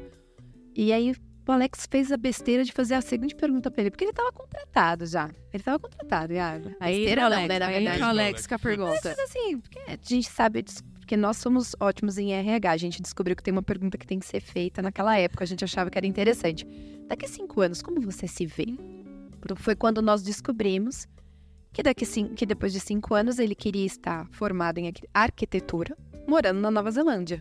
E aí, o Alex fez a besteira de fazer a seguinte pergunta pra ele, porque ele tava contratado já. Ele tava contratado, Iago. Aí, Besteira Alex, não, né, na aí verdade. o Alex com a pergunta. Mas assim, porque a gente sabe, dis- porque nós somos ótimos em RH. A gente descobriu que tem uma pergunta que tem que ser feita naquela época. A gente achava que era interessante. Daqui a cinco anos, como você se vê? Foi quando nós descobrimos que, daqui que depois de cinco anos ele queria estar formado em arqui- arquitetura, morando na Nova Zelândia.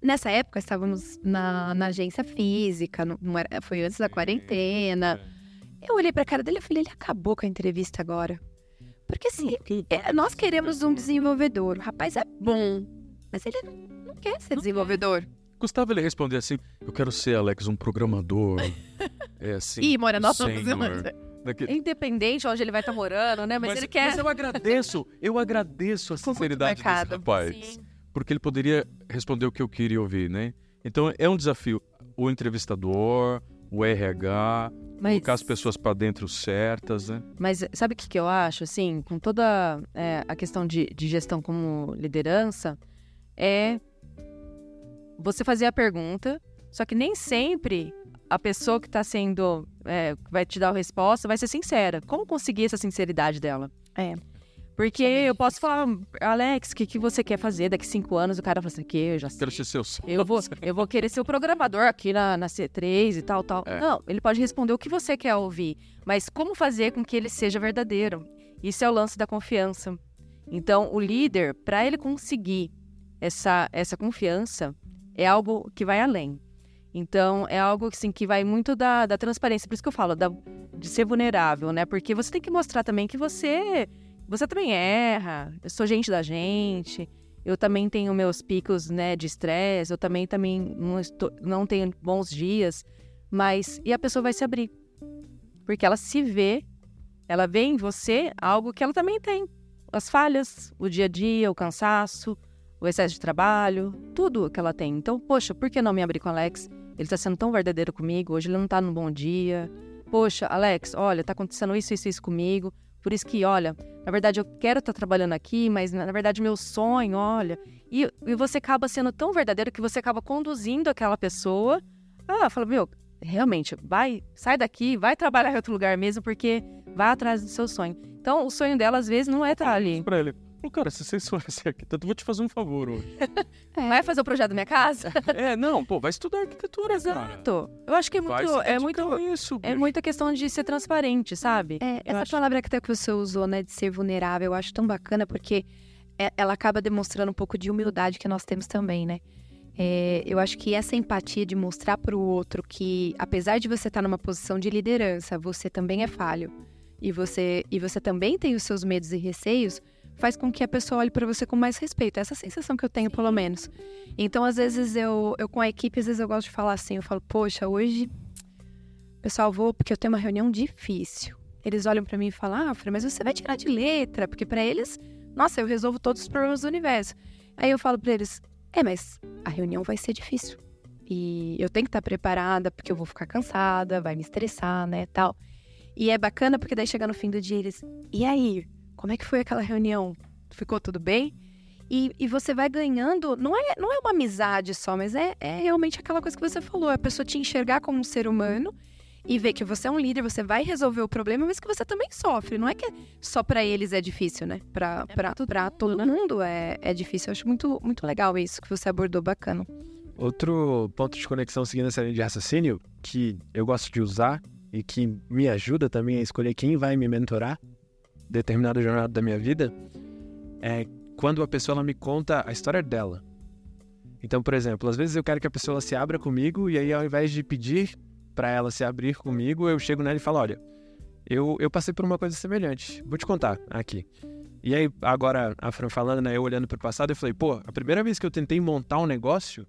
Nessa época, estávamos na, na agência física, foi antes da quarentena. Eu olhei pra cara dele e falei, ele acabou com a entrevista agora. Porque assim, é, nós queremos um desenvolvedor. O rapaz é bom, mas ele não, não quer ser desenvolvedor. Custava ele responder assim: Eu quero ser, Alex, um programador. é assim. Ih, mora sênior. Zelândia. Daquele- Independente onde ele vai estar morando, né? Mas, ele quer. Mas eu agradeço, eu agradeço a sinceridade desse rapaz. Sim. Porque ele poderia responder o que eu queria ouvir, né? Então é um desafio. O entrevistador, o RH, Mas, colocar as pessoas pra dentro certas, né? mas sabe o que, que eu acho? Assim, com toda é, a questão de, de gestão como liderança, é você fazer a pergunta, só que nem sempre a pessoa que está sendo. é, que vai te dar a resposta vai ser sincera. Como conseguir essa sinceridade dela? É. Porque eu posso falar, Alex, o que, que você quer fazer daqui cinco anos? O cara fala assim, que eu já sei. Quero ser seu. Eu vou, eu vou querer ser o programador aqui na, na C3 e tal, tal. É. Não, ele pode responder o que você quer ouvir, mas como fazer com que ele seja verdadeiro? Isso é o lance da confiança. Então, o líder, para ele conseguir essa, essa confiança, é algo que vai além. Então, é algo assim, que vai muito da, da transparência. Por isso que eu falo da- de ser vulnerável, né? Porque você tem que mostrar também que você, você também erra. Eu sou gente da gente. Eu também tenho meus picos, né, de estresse. Eu também, também não, estou, não tenho bons dias. Mas, e a pessoa vai se abrir. Porque ela se vê, ela vê em você algo que ela também tem. As falhas, o dia a dia, o cansaço, o excesso de trabalho, tudo que ela tem. Então, poxa, por que não me abrir com o Alex? Ele tá sendo tão verdadeiro comigo, hoje ele não tá num bom dia. Poxa, Alex, olha, tá acontecendo isso, isso, isso comigo. Por isso que, olha, na verdade eu quero estar trabalhando aqui, mas na verdade meu sonho, olha. E, e você acaba sendo tão verdadeiro que você acaba conduzindo aquela pessoa. Ah, fala, meu, realmente, vai, sai daqui, vai trabalhar em outro lugar mesmo, porque vai atrás do seu sonho. Então, o sonho dela, às vezes, não é estar ali. Pra ele. Falou, cara, se vocês forem ser arquiteto, eu vou te fazer um favor hoje. Vai fazer o projeto da minha casa? é, não, pô, vai estudar arquitetura, cara. Exato. Eu acho que é muito, é muito, a isso, é muita questão de ser transparente, sabe? É, essa acho- palavra que até que você usou, né, de ser vulnerável, eu acho tão bacana porque é- ela acaba demonstrando um pouco de humildade que nós temos também, né? É, eu acho que essa empatia de mostrar para o outro que, apesar de você estar numa posição de liderança, você também é falho e você e você também tem os seus medos e receios, faz com que a pessoa olhe para você com mais respeito. Essa é sensação que eu tenho, pelo menos. Então, às vezes eu, eu com a equipe, às vezes eu gosto de falar assim, eu falo, poxa, hoje Pessoal, vou porque eu tenho uma reunião difícil. Eles olham pra mim e falam: "Ah, Fran, mas você vai tirar de letra", porque pra eles, nossa, eu resolvo todos os problemas do universo. Aí eu falo pra eles: "É, mas a reunião vai ser difícil. E eu tenho que estar preparada porque eu vou ficar cansada, vai me estressar, né, tal". E é bacana porque daí chega no fim do dia eles: "E aí, como é que foi aquela reunião? Ficou tudo bem?" E, e você vai ganhando, não é, não é uma amizade só, mas é, é realmente aquela coisa que você falou, a pessoa te enxergar como um ser humano e ver que você é um líder, você vai resolver o problema, mas que você também sofre. Não é que só pra eles é difícil, né? Pra, pra, pra todo mundo é, é difícil. Eu acho muito, muito legal isso que você abordou, bacana. Outro ponto de conexão seguindo essa linha de raciocínio que eu gosto de usar e que me ajuda também a escolher quem vai me mentorar determinada jornada da minha vida é quando a pessoa me conta a história dela. Então, por exemplo, às vezes eu quero que a pessoa se abra comigo e aí ao invés de pedir para ela se abrir comigo, eu chego nela e falo, olha, eu, eu passei por uma coisa semelhante. Vou te contar aqui. E aí, agora, a Fran falando, né, eu olhando para o passado, eu falei, pô, a primeira vez que eu tentei montar um negócio,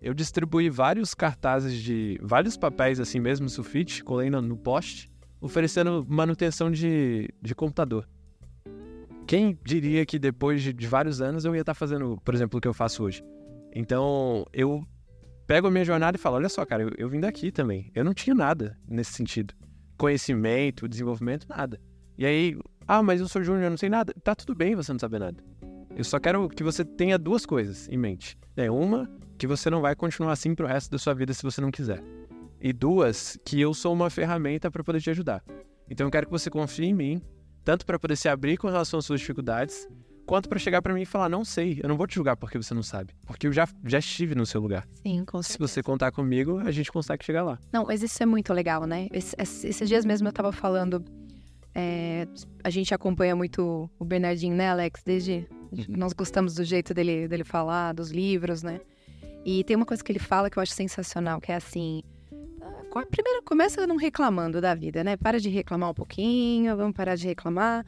eu distribuí vários cartazes de vários papéis assim mesmo, sulfite, colei no, no poste, oferecendo manutenção de, de computador. Quem diria que depois de, de vários anos eu ia estar tá fazendo, por exemplo, o que eu faço hoje? Então, eu pego a minha jornada e falo: olha só, cara, eu, eu vim daqui também. Eu não tinha nada nesse sentido. Conhecimento, desenvolvimento, nada. E aí, ah, mas eu sou júnior, eu não sei nada. Tá tudo bem você não saber nada. Eu só quero que você tenha duas coisas em mente. É uma, que você não vai continuar assim pro resto da sua vida se você não quiser. E duas, que eu sou uma ferramenta para poder te ajudar. Então eu quero que você confie em mim, tanto para poder se abrir com relação às suas dificuldades, quanto para chegar para mim e falar: não sei, eu não vou te julgar porque você não sabe. Porque eu já, já estive no seu lugar. Sim, com certeza. Se você contar comigo, a gente consegue chegar lá. Não, mas isso é muito legal, né? Esse, esses dias mesmo eu tava falando. É, a gente acompanha muito o Bernardinho, né, Alex? Desde. Uhum. Nós gostamos do jeito dele, dele falar, dos livros, né? E tem uma coisa que ele fala que eu acho sensacional, que é assim. Primeiro, começa não reclamando da vida, né? Para de reclamar um pouquinho, vamos parar de reclamar.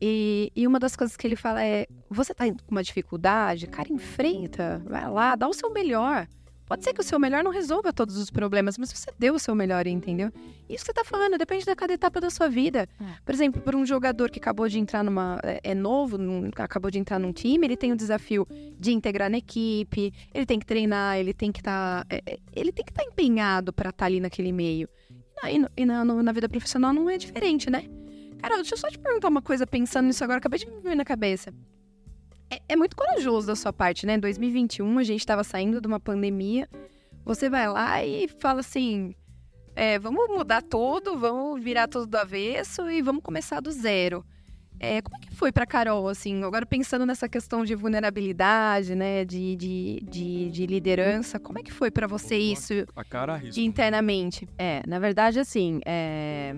E, e uma das coisas que ele fala é: você tá com uma dificuldade, cara, enfrenta, vai lá, dá o seu melhor. Pode ser que o seu melhor não resolva todos os problemas, mas você deu o seu melhor, entendeu? Isso que você tá falando, depende de cada etapa da sua vida. É. Por exemplo, por um jogador que acabou de entrar numa. é, é novo, num, acabou de entrar num time, ele tem o desafio de integrar na equipe, ele tem que treinar, ele tem que estar. Tá, é, é ele tem que estar tá empenhado para estar tá ali naquele meio. E, na, e na, na vida profissional não é diferente, né? Cara, deixa eu só te perguntar uma coisa pensando nisso agora, acabei de me ver na cabeça. É, é muito corajoso da sua parte, né? Em 2021, a gente estava saindo de uma pandemia. Você vai lá e fala assim: é, vamos mudar tudo, vamos virar tudo do avesso e vamos começar do zero. É, como é que foi para Carol, assim, agora pensando nessa questão de vulnerabilidade, né, de, de, de, de liderança, como é que foi para você isso a cara internamente? É, na verdade, assim, é,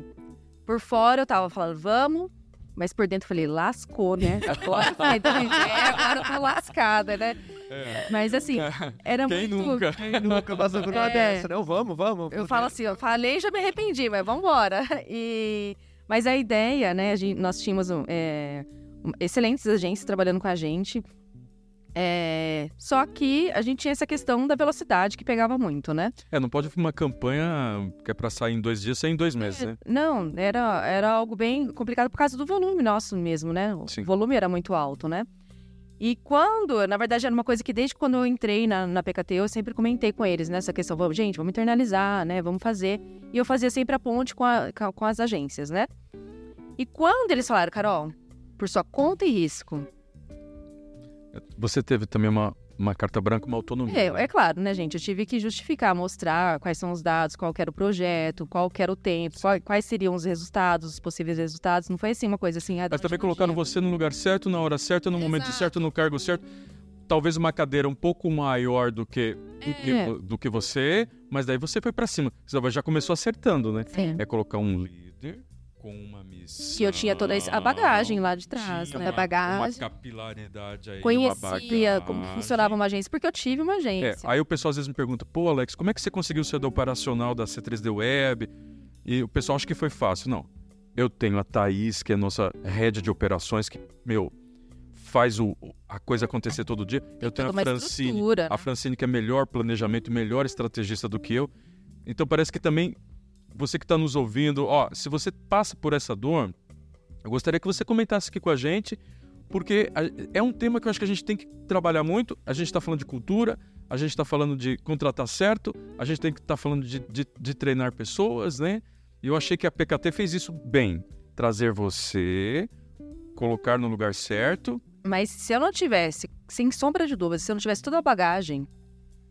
por fora eu tava falando, vamos. Mas por dentro eu falei, lascou, né? Agora, é, agora eu tô lascada, né? É. Mas assim, era Quem muito... nunca? Quem nunca passou por uma é. dessa, não? Vamos, vamos. Eu falo assim, eu falei já me arrependi, mas vamos embora. E... Mas a ideia, né, a gente, nós tínhamos é, excelentes agências trabalhando com a gente, é, só que a gente tinha essa questão da velocidade que pegava muito, né? É, não pode uma campanha que é para sair em dois dias, sair em dois meses, é, né? Não, era, era algo bem complicado por causa do volume nosso mesmo, né? O Sim. volume era muito alto, né? E quando, na verdade, era uma coisa que desde quando eu entrei na, na PKT, eu sempre comentei com eles, nessa né? questão, vamos, gente, vamos internalizar, né? Vamos fazer. E eu fazia sempre a ponte com, a, com as agências, né? E quando eles falaram, Carol, por sua conta e risco, você teve também uma, uma carta branca, uma autonomia. É, é claro, né, gente? Eu tive que justificar, mostrar quais são os dados, qual era o projeto, qual era o tempo, qual, quais seriam os resultados, os possíveis resultados. Não foi assim uma coisa assim. Ah, Mas também colocaram você no lugar certo, na hora certa, no Exato. momento certo, no cargo certo. Talvez uma cadeira um pouco maior do que, é. do, que do que você, mas daí você foi para cima. Você já começou acertando, né? Sim. É colocar um líder com uma missão. Que eu tinha toda a bagagem lá de trás, né? a bagagem. Uma capilaridade aí. Conhecia como funcionava uma agência, porque eu tive uma agência. É, aí o pessoal às vezes me pergunta, pô, Alex, como é que você conseguiu ser do operacional da C3D Web? E o pessoal acha que foi fácil. Não. Eu tenho a Thaís, que é a nossa rede de operações, que, meu, faz o, a coisa acontecer todo dia. Eu tenho a Francine, né? a Francine que é melhor planejamento, melhor estrategista do que eu. Então parece que também você que está nos ouvindo, ó, se você passa por essa dor, eu gostaria que você comentasse aqui com a gente, porque é um tema que eu acho que a gente tem que trabalhar muito. A gente está falando de cultura, a gente está falando de contratar certo, a gente tem que estar tá falando de, de, de, treinar pessoas, né? E eu achei que a PKT fez isso bem. Trazer você, colocar no lugar certo. Mas se eu não tivesse, sem sombra de dúvida, se eu não tivesse toda a bagagem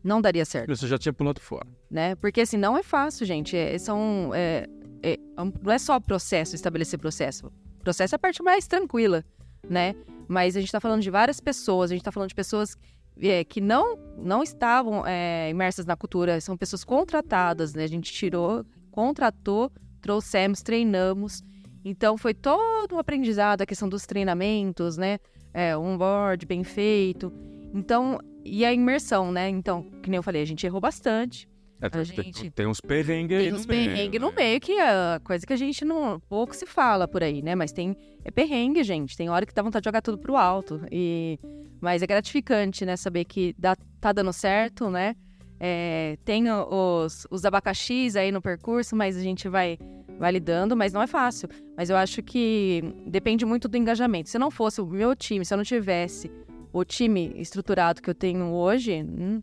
não daria certo. Você já tinha pulado fora. Né? Porque assim, não é fácil, gente. É, são, é, é, é não é só processo, estabelecer processo. Processo é a parte mais tranquila, né? Mas a gente está falando de várias pessoas, a gente está falando de pessoas é, que não, não estavam é, imersas na cultura, são pessoas contratadas, né? A gente tirou, contratou, trouxemos, treinamos. Então foi todo um aprendizado, a questão dos treinamentos, né? É, um board bem feito. Então, e a imersão, né? Então, que nem eu falei, a gente errou bastante. É, tem, gente- tem uns perrengues aí Tem no uns perrengues no né? meio, que é coisa que a gente não. pouco se fala por aí, né? Mas tem. É perrengue, gente. Tem hora que dá vontade de jogar tudo pro alto. E, mas é gratificante, né? Saber que dá, tá dando certo, né? É, tem os, os abacaxis aí no percurso, mas a gente vai, vai lidando, mas não é fácil. Mas eu acho que depende muito do engajamento. Se não fosse o meu time, se eu não tivesse o time estruturado que eu tenho hoje, hum,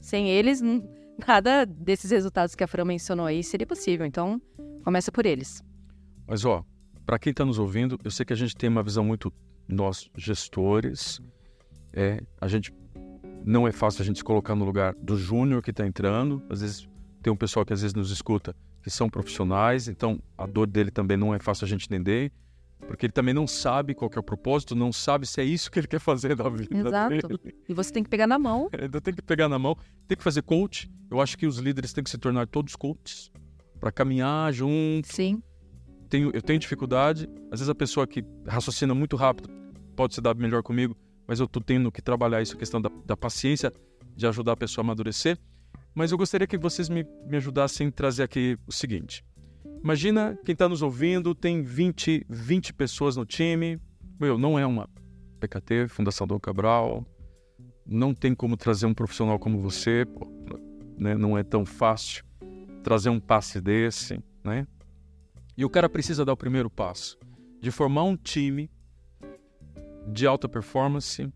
sem eles, hum, nada desses resultados que a Fran mencionou aí seria possível. Então, começa por eles. Mas, ó, para quem está nos ouvindo, eu sei que a gente tem uma visão muito, nós, gestores, é, a gente, não é fácil a gente se colocar no lugar do júnior que está entrando, às vezes tem um pessoal que às vezes nos escuta que são profissionais, então a dor dele também não é fácil a gente entender, porque ele também não sabe qual é o propósito, não sabe se é isso que ele quer fazer da vida Exato. dele. E você tem que pegar na mão. Ainda tem que pegar na mão, tem que fazer coach. Eu acho que os líderes têm que se tornar todos coaches para caminhar junto, Sim. tenho, eu tenho dificuldade. Às vezes a pessoa que raciocina muito rápido pode se dar melhor comigo, mas eu tô tendo que trabalhar isso, a questão da, da paciência, de ajudar a pessoa a amadurecer. Mas eu gostaria que vocês me, me ajudassem a trazer aqui o seguinte. Imagina quem está nos ouvindo, tem 20, 20 pessoas no time. Meu, não é uma PKT, Fundação Dom Cabral. Não tem como trazer um profissional como você, pô, né? não é tão fácil trazer um passe desse, né? E o cara precisa dar o primeiro passo de formar um time de alta performance.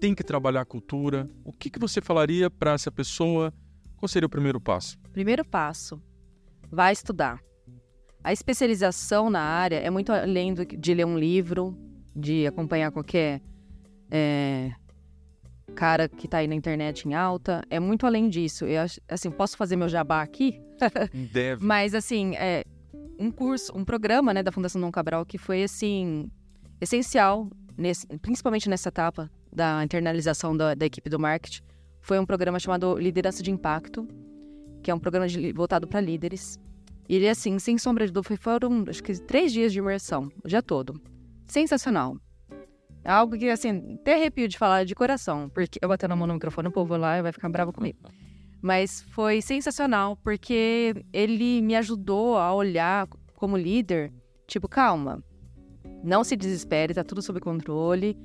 Tem que trabalhar a cultura. O que, que você falaria para essa pessoa? Qual seria o primeiro passo? Primeiro passo, vai estudar. A especialização na área é muito além do de ler um livro, de acompanhar qualquer é, cara que tá aí na internet em alta. É muito além disso. Eu assim, posso fazer meu jabá aqui? Deve. Mas, assim, é um curso, um programa, né, da Fundação Dom Cabral que foi, assim, essencial, nesse, principalmente nessa etapa da internalização da, da equipe do marketing. Foi um programa chamado Liderança de Impacto, que é um programa de- voltado para líderes. E ele, assim, sem sombra de dúvida, foram, acho que, três dias de imersão, o dia todo. Sensacional. É algo que, assim, até arrepio de falar de coração, porque eu batendo a mão no microfone, o povo lá vai ficar bravo comigo. Mas foi sensacional, porque ele me ajudou a olhar como líder, tipo, calma, não se desespere, tá tudo sob controle.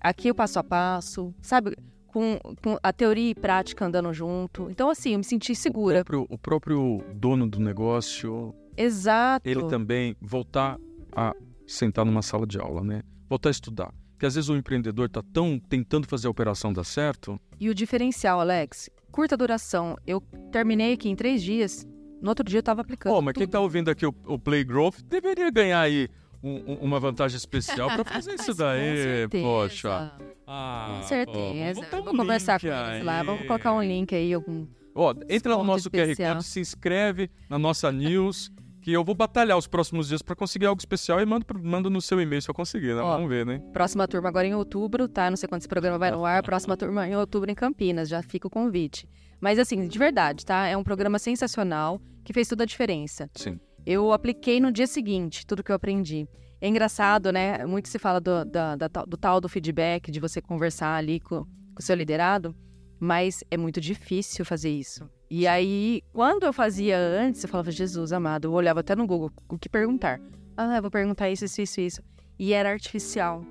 Aqui o passo a passo, sabe? Com, com a teoria e prática andando junto. Então, assim, eu me senti segura. O próprio, o próprio dono do negócio, Exato. ele também voltar a sentar numa sala de aula, né? Voltar a estudar. Porque às vezes o empreendedor tá tão tentando fazer a operação dar certo. E o diferencial, Alex, curta duração. Eu terminei aqui em três dias. No outro dia eu tava aplicando. Pô, mas quem tudo. tá ouvindo aqui o, o Play Growth deveria ganhar aí um- um- uma vantagem especial para fazer isso com daí, certeza. poxa. Ah, Com pô, certeza. vamos botar um conversar com eles lá. Vamos colocar um link aí. Algum... Ó, entra no nosso QR especial. Code, se inscreve na nossa news, que eu vou batalhar os próximos dias para conseguir algo especial e mando, mando no seu e-mail se eu conseguir, né? Ó. Vamos ver, né? Próxima turma agora em outubro, tá? Não sei quando esse programa vai no ar. Próxima turma em outubro em Campinas. Já fica o convite. Mas, assim, de verdade, tá? É um programa sensacional que fez toda a diferença. Sim. Eu apliquei no dia seguinte tudo que eu aprendi. É engraçado, né? Muito se fala do, da- da tal- do tal do feedback, de você conversar ali com, com o seu liderado, mas é muito difícil fazer isso. E aí, quando eu fazia antes, eu falava, Jesus amado, eu olhava até no Google o que perguntar. Ah, eu vou perguntar isso, isso, isso, isso. E era artificial.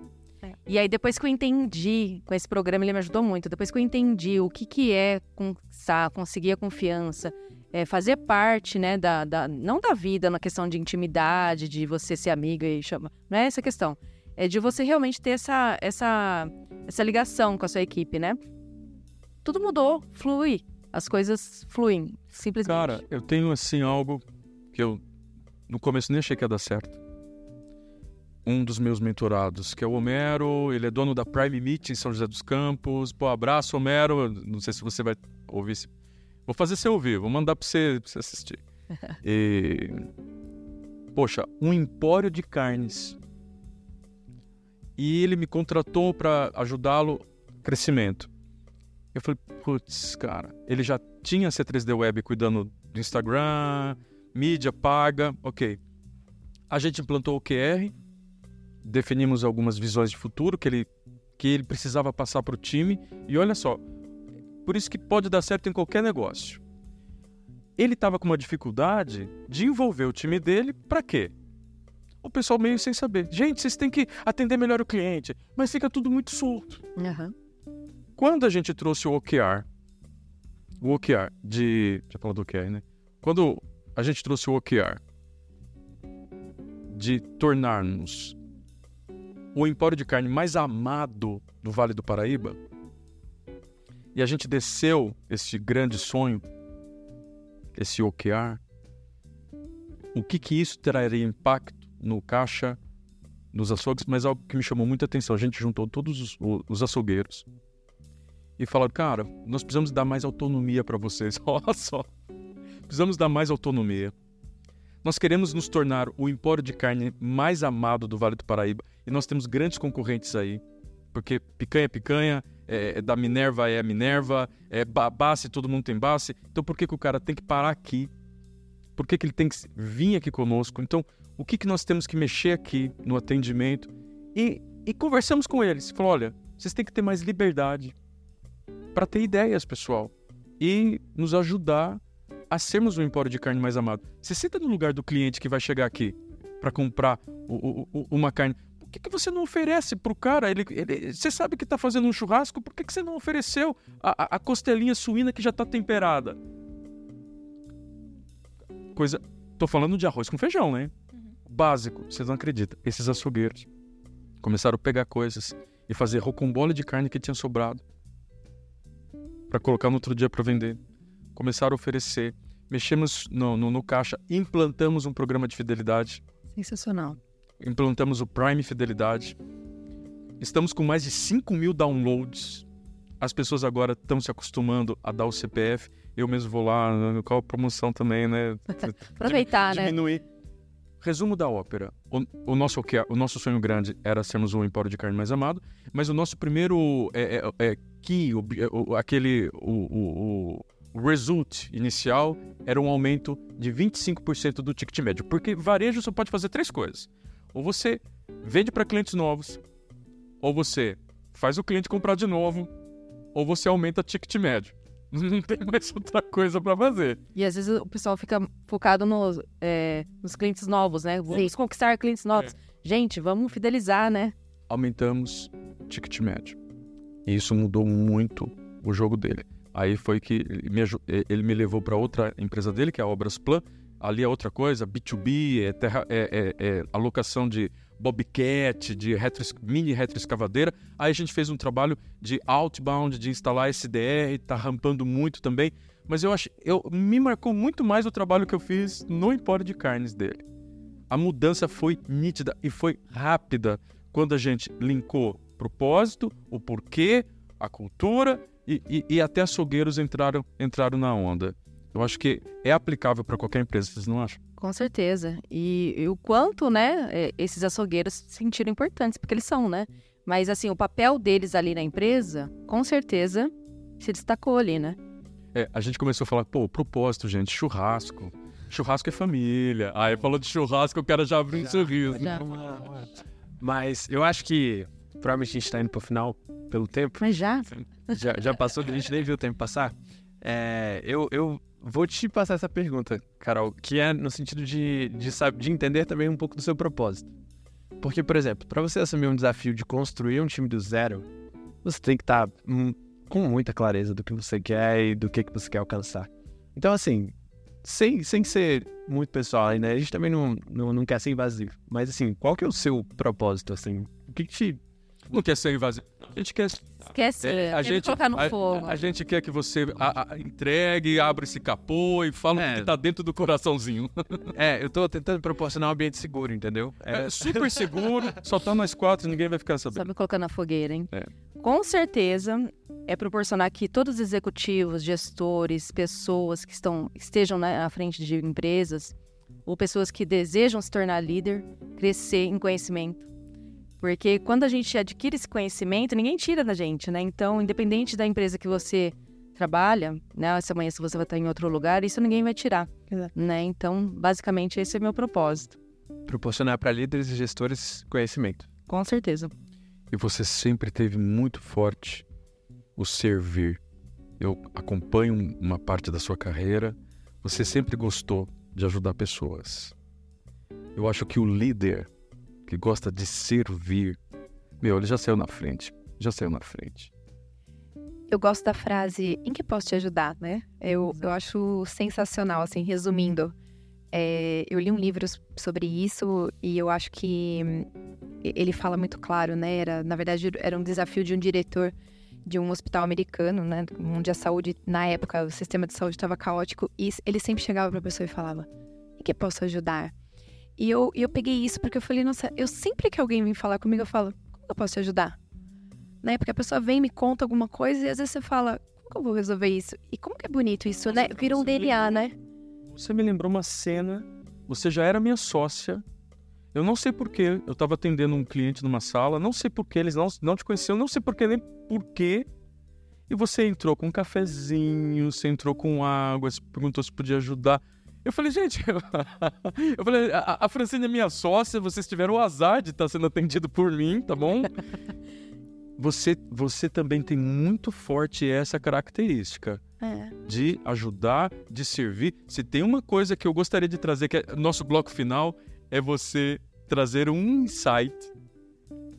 É. E aí, depois que eu entendi, com esse programa, ele me ajudou muito. Depois que eu entendi o que, que é conquistar, conseguir a confiança, é, fazer parte, né, da, da- não da vida na questão de intimidade, de você ser amiga e chama, não é essa questão. É de você realmente ter essa, essa, essa ligação com a sua equipe, né? Tudo mudou, flui. As coisas fluem, simplesmente. Cara, eu tenho assim algo que eu no começo nem achei que ia dar certo. Um dos meus mentorados, que é o Homero, ele é dono da Prime Meet em São José dos Campos. Pô, abraço, Homero. Não sei se você vai ouvir. esse- Vou fazer você ouvir, vou mandar pra você, pra você assistir. E... Poxa, um empório de carnes. E ele me contratou para ajudá-lo. crescimento. Eu falei, putz, cara, ele já tinha C3D Web cuidando do Instagram, mídia paga, ok. A gente implantou o QR, definimos algumas visões de futuro que ele, que ele precisava passar para o time, e olha só, por isso que pode dar certo em qualquer negócio. Ele estava com uma dificuldade de envolver o time dele para quê? O pessoal meio sem saber. Gente, vocês têm que atender melhor o cliente, mas fica tudo muito solto. Aham. Quando a gente trouxe o OKR, o OKR de. Já falou do OKR, né? Quando a gente trouxe o OKR de tornar-nos o empório de carne mais amado do Vale do Paraíba, e a gente desceu esse grande sonho, esse OKR, o que que isso traria impacto no caixa, nos açougues, mas algo que me chamou muita atenção, a gente juntou todos os, os açougueiros e falaram, cara, nós precisamos dar mais autonomia para vocês, olha só, precisamos dar mais autonomia. Nós queremos nos tornar o empório de carne mais amado do Vale do Paraíba e nós temos grandes concorrentes aí, porque picanha é picanha, é, é da Minerva é a Minerva, é ba- base, todo mundo tem base. Então por que, que o cara tem que parar aqui? Por que, que ele tem que vir aqui conosco? Então, o que, que nós temos que mexer aqui no atendimento? E, e conversamos com eles. Falou, olha, vocês têm que ter mais liberdade para ter ideias, pessoal, e nos ajudar a sermos o empório de carne mais amado. Você senta no lugar do cliente que vai chegar aqui para comprar o- o- o- uma carne. Por que, que você não oferece pro cara? Ele, ele- você sabe que está fazendo um churrasco, por que, que você não ofereceu a, a- costelinha suína que já está temperada? Coisa. Tô falando de arroz com feijão, né? Básico, vocês não acreditam. Esses açougueiros começaram a pegar coisas e fazer rocambole de carne que tinha sobrado para colocar no outro dia para vender. Começaram a oferecer. Mexemos no, no, no caixa, implantamos um programa de fidelidade, Sensacional. Implantamos o Prime Fidelidade. Estamos com mais de 5 mil downloads. As pessoas agora estão se acostumando a dar o CPF. Eu mesmo vou lá, qual a promoção também, né? Aproveitar, né? diminuir. Resumo da ópera. O, o nosso, que- o nosso sonho grande era sermos o empório de carne mais amado, mas o nosso primeiro é, é, é, key, o, o- aquele, o, o, o result inicial era um aumento de 25% do ticket médio. Porque varejo só pode fazer três coisas. Ou você vende para clientes novos, ou você faz o cliente comprar de novo, ou você aumenta ticket médio. Não tem mais outra coisa para fazer. E às vezes o pessoal fica focado nos, é, nos clientes novos, né? Vamos conquistar clientes novos. Gente, vamos fidelizar, né? aumentamos o ticket médio. E isso mudou muito o jogo dele. Aí foi que ele me, ele me levou para outra empresa dele, que é a Obras Plan. Ali é outra coisa, B2B, é, terra, é, é- é alocação de bobcat, de retro, mini retroescavadeira. Aí a gente fez um trabalho de outbound, de instalar SDR, tá rampando muito também. Mas eu acho, eu me marcou muito mais o trabalho que eu fiz no empório de carnes dele. A mudança foi nítida e foi rápida quando a gente linkou propósito, o porquê, a cultura e, e- e até açougueiros entraram, entraram na onda. Eu acho que é aplicável para qualquer empresa, vocês não acham? Com certeza. E, e o quanto, né, é, esses açougueiros se sentiram importantes, porque eles são, né? Mas, assim, o papel deles ali na empresa, com certeza, se destacou ali, né? É, a gente começou a falar, pô, propósito, gente, churrasco. Churrasco é família. Aí falou de churrasco, o cara já abriu um sorriso. Já. Mas eu acho que provavelmente a gente tá indo pro final pelo tempo. Mas já? Já, já passou, que a gente nem viu o tempo passar. É, eu, eu vou te passar essa pergunta, Carol, que é no sentido de, de, de entender também um pouco do seu propósito. Porque, por exemplo, para você assumir um desafio de construir um time do zero, você tem que estar com muita clareza do que você quer e do que, que você quer alcançar. Então, assim, sem, sem ser muito pessoal aí, né? A gente também não, não, não quer ser invasivo. Mas, assim, qual que é o seu propósito, assim? O que, que te... Não quer ser invasivo. A gente quer Esquece, É, a teve que gente, colocar no a, fogo. a gente quer que você a- a- entregue, abra esse capô e fala É. que tá dentro do coraçãozinho. É, eu tô tentando proporcionar um ambiente seguro, entendeu? É super seguro, só tá nós quatro, ninguém vai ficar Só sabendo. me colocando na fogueira, hein? É. Com certeza é proporcionar que todos os executivos, gestores, pessoas que estão, estejam né, à frente de empresas ou pessoas que desejam se tornar líder, crescer em conhecimento, Porque quando a gente adquire esse conhecimento, ninguém tira da gente, né? Então, independente da empresa que você trabalha, né? Se amanhã se você vai estar em outro lugar, isso ninguém vai tirar, Exato. né? Então, basicamente, esse é meu propósito. Proporcionar para líderes e gestores conhecimento. Com certeza. E você sempre teve muito forte o servir. Eu acompanho uma parte da sua carreira. Você sempre gostou de ajudar pessoas. Eu acho que o líder que gosta de servir, meu, ele já saiu na frente. Já saiu na frente. Eu gosto da frase em que posso te ajudar, né? Eu, eu acho sensacional, assim, resumindo. É, eu li um livro sobre isso e eu acho que hum, ele fala muito claro, né? Era, na verdade, era um desafio de um diretor de um hospital americano, né? Onde a saúde, na época, o sistema de saúde estava caótico. E ele sempre chegava para a pessoa e falava: em que posso ajudar? E eu, eu peguei isso porque eu falei: nossa, eu sempre que alguém vem falar comigo, eu falo: como eu posso te ajudar? Né? Porque a pessoa vem me conta alguma coisa e às vezes você fala: como que eu vou resolver isso? E como que é bonito isso, né? Vira um DNA, né? Você me lembrou uma cena. Você já era minha sócia. Eu não sei porquê. Eu estava atendendo um cliente numa sala. Não sei porquê. Eles não, não te conheciam. Não sei porquê nem porquê. E você entrou com um cafezinho. Você entrou com água. Você perguntou se podia ajudar. Eu falei, gente. eu falei, a, a Francine é minha sócia. Vocês tiveram o azar de estar sendo atendido por mim, tá bom? Você, você também tem muito forte essa característica É. de ajudar, de servir. Se tem uma coisa que eu gostaria de trazer, que é nosso bloco final, é você trazer um insight.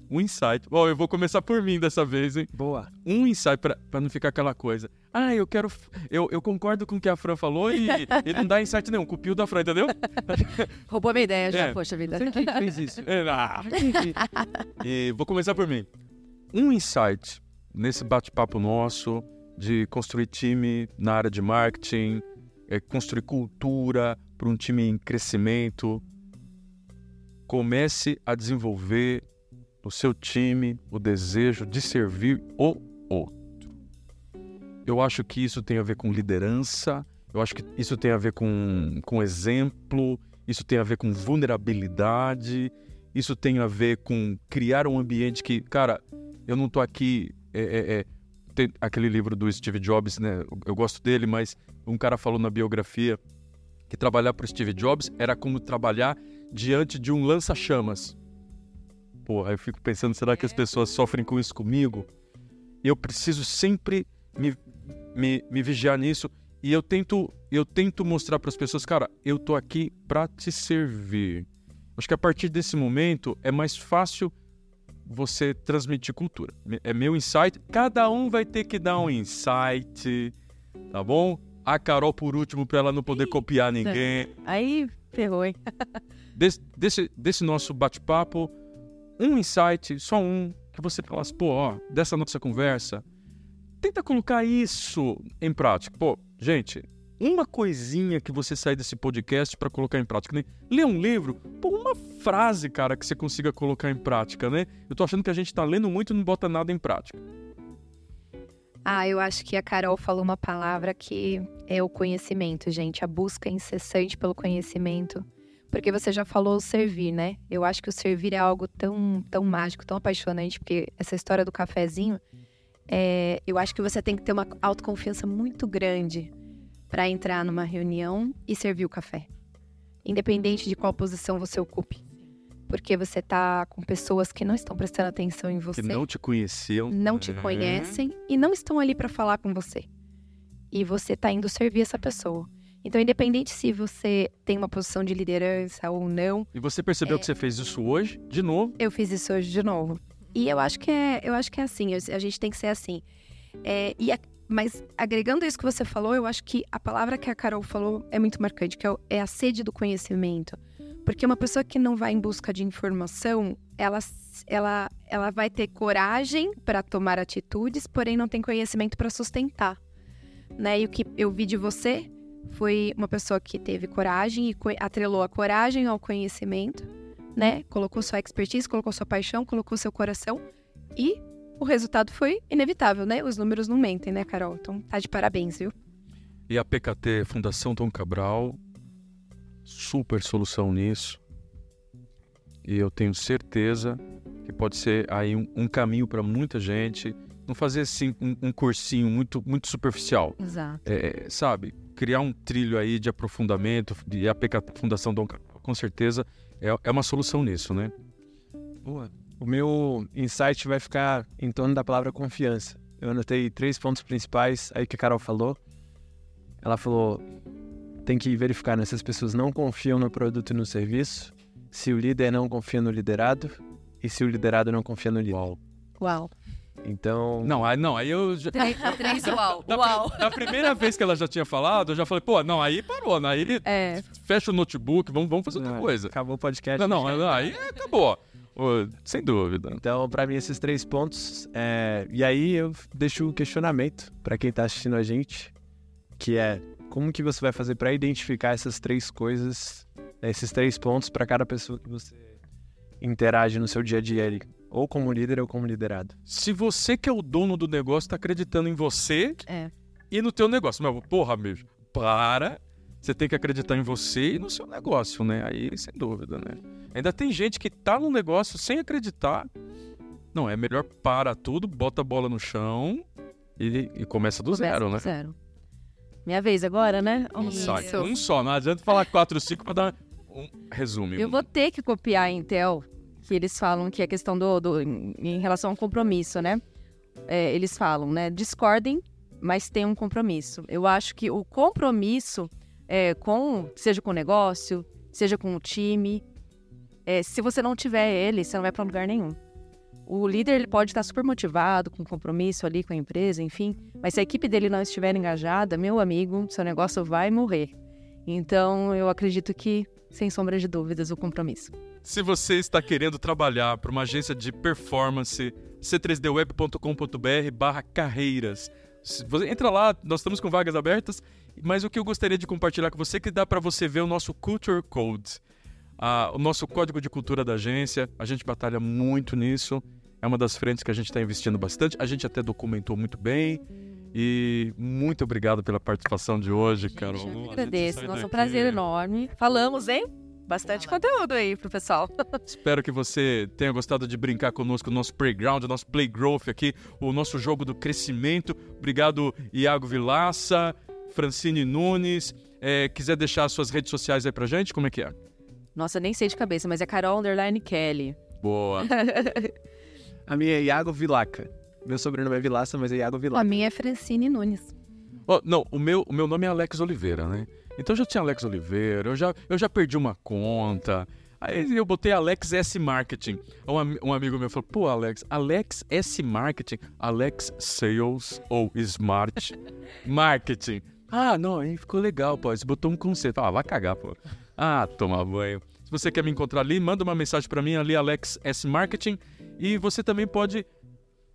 Um insight. Bom, eu vou começar por mim dessa vez, hein? Boa. Um insight pra não ficar aquela coisa. Ah, eu quero. Eu, eu concordo com o que a Fran falou e ele não dá insight nenhum. Copiou da Fran, entendeu? Roubou a minha ideia já, É. poxa vida. Quem que fez isso? É, ah, quem que- E vou começar por mim. Um insight nesse bate-papo nosso de construir time na área de marketing, é, construir cultura para um time em crescimento. Comece a desenvolver no seu time o desejo de servir o outro. Eu acho que isso tem a ver com liderança, eu acho que isso tem a ver com, com exemplo, isso tem a ver com vulnerabilidade, isso tem a ver com criar um ambiente que, cara, eu não tô aqui. É, é, é, tem aquele livro do Steve Jobs, né? Eu- gosto dele, mas um cara falou na biografia que trabalhar para Steve Jobs era como trabalhar diante de um lança-chamas. Pô, aí eu fico pensando, será que as pessoas sofrem com isso comigo? Eu preciso sempre me, me, me vigiar nisso e eu tento eu tento mostrar para as pessoas, cara, eu tô aqui para te servir. Acho que a partir desse momento é mais fácil você transmitir cultura. É meu insight. Cada um vai ter que dar um insight, tá bom? A Carol por último para ela não poder copiar ninguém. Aí ferrou, hein? Desse, desse, desse nosso bate-papo, um insight, só um, que você falasse, pô, ó, dessa nossa conversa, tenta colocar isso em prática. Pô, gente, uma coisinha que você sair desse podcast para colocar em prática. Né? Ler um livro, pô, uma frase, cara, que você consiga colocar em prática, né? Eu tô achando que a gente tá lendo muito e não bota nada em prática. Ah, eu acho que a Carol falou uma palavra que é o conhecimento, gente. A busca incessante pelo conhecimento. Porque você já falou o servir, né? Eu acho que o servir é algo tão, tão mágico, tão apaixonante, porque essa história do cafezinho, é, eu acho que você tem que ter uma autoconfiança muito grande para entrar numa reunião e servir o café. Independente de qual posição você ocupe. Porque você tá com pessoas que não estão prestando atenção em você Que não te conheciam. não te Uhum. conhecem e não estão ali para falar com você. E você tá indo servir essa pessoa. Então, independente se você tem uma posição de liderança ou não, E você percebeu É. que você fez isso hoje, de novo. eu fiz isso hoje de novo. E eu acho que é, eu acho que é assim, a gente tem que ser assim. É, e a- mas agregando isso que você falou, eu acho que a palavra que a Carol falou é muito marcante, que é, é a sede do conhecimento. Porque uma pessoa que não vai em busca de informação, ela, ela, ela vai ter coragem para tomar atitudes, porém não tem conhecimento para sustentar. Né? E o que eu vi de você foi uma pessoa que teve coragem e atrelou a coragem ao conhecimento, né? Colocou sua expertise, colocou sua paixão, colocou seu coração e o resultado foi inevitável, né? Os números não mentem, né, Carol? Então tá de parabéns, viu? E a PKT, Fundação Tom Cabral, super solução nisso. E eu tenho certeza que pode ser aí um, um caminho para muita gente. Não fazer assim um, um cursinho muito, muito superficial. Exato. É, sabe, criar um trilho aí de aprofundamento, de APK Fundação Dom Cabral, com certeza é, é uma solução nisso, né? Boa. O meu insight vai ficar em torno da palavra confiança. Eu anotei três pontos principais aí que a Carol falou. Ela falou: tem que verificar né, se as pessoas não confiam no produto e no serviço, se o líder não confia no liderado e se o liderado não confia no líder. Uau. Uau. Então. Não, aí, não, aí eu. Já... Três, três uau. Da, uau. Da primeira vez que ela já tinha falado, eu já falei, pô, não, aí parou, né? Aí É. fecha o notebook, vamos, vamos fazer outra Não, coisa. Acabou o podcast. Não, não, aí acabou. Sem dúvida. Então, para mim, esses três pontos. é, E aí eu deixo o questionamento para quem tá assistindo a gente, que é como que você vai fazer para identificar essas três coisas, esses três pontos para cada pessoa que você interage no seu dia a dia ali, ou como líder ou como liderado. Se você que é o dono do negócio tá acreditando em você É. e no teu negócio. Mas, porra, mesmo, para. Você tem que acreditar em você e no seu negócio, né? Aí, sem dúvida, né? Ainda tem gente que tá no negócio sem acreditar. Não, é melhor para tudo, bota a bola no chão e, e começa do Começa zero, do né? Zero. Minha vez agora, né? Um meu um só. Não adianta falar quatro, cinco pra dar um resumo. Eu vou ter que copiar a Intel, que eles falam que é questão do, do em relação ao compromisso, né? É, eles falam, né? Discordem, mas tem um compromisso. Eu acho que o compromisso é, com, seja com o negócio, seja com o time, é, se você não tiver ele, você não vai para lugar nenhum. O líder ele pode estar super motivado, com compromisso ali com a empresa, enfim, mas se a equipe dele não estiver engajada, meu amigo, seu negócio vai morrer. Então, eu acredito que, sem sombra de dúvidas, o compromisso. Se você está querendo trabalhar para uma agência de performance, c3dweb.com.br barra carreiras. Entra lá, nós estamos com vagas abertas, mas o que eu gostaria de compartilhar com você é que dá para você ver o nosso Culture Code, ah, o nosso código de cultura da agência. A gente batalha muito nisso, é uma das frentes que a gente está investindo bastante. A gente até documentou muito bem. E muito obrigado pela participação de hoje, Carol. Gente, eu que gente agradeço. Nossa, um daqui- prazer enorme. Falamos, hein? Bastante conteúdo aí pro pessoal. Espero que você tenha gostado de brincar conosco no nosso playground, nosso playgrowth aqui, o nosso jogo do crescimento. Obrigado, Iago Vilaça, Francine Nunes. É, quiser deixar suas redes sociais aí pra gente, como é que é? Nossa, nem sei de cabeça, mas é Carol Underline Kelly. Boa. A minha é Iago Vilaca. Meu sobrenome é Vilaça, mas é Iago A Vilaca. minha é Francine Nunes. Ó, não, o meu, o meu nome é Alex Oliveira, né? Então já tinha Alex Oliveira, eu já, eu já perdi uma conta. Aí eu botei Alex S Marketing. Um, um amigo meu falou: pô, Alex, Alex S Marketing, Alex Sales ou Smart Marketing. Ah, não, aí ficou legal, pô. Você botou um conceito. Ah, vai cagar, pô. Ah, toma banho. Se você quer me encontrar ali, manda uma mensagem pra mim ali, Alex S Marketing. E você também pode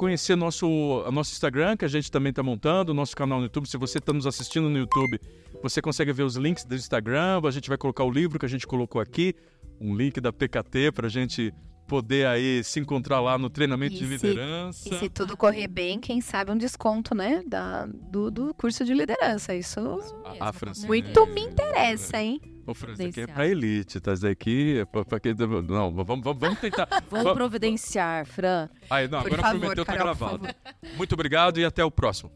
conhecer nosso, nosso Instagram, que a gente também está montando, nosso canal no YouTube. Se você está nos assistindo no YouTube, você consegue ver os links do Instagram. A gente vai colocar o livro que a gente colocou aqui, um link da PKT para a gente poder aí se encontrar lá no treinamento de E se- liderança. E se tudo correr bem, quem sabe um desconto, né? Da, do, do curso de liderança. Isso A, a Francine- muito me interessa, hein? Ô, Fran, isso aqui é pra elite, tá? Isso daqui é pra, pra quem... Não, vamos, vamos, vamos tentar. Vamos Va- providenciar, Fran. Aí, não, Por agora favor, prometeu, tá Carol, por gravado. Muito obrigado e até o próximo.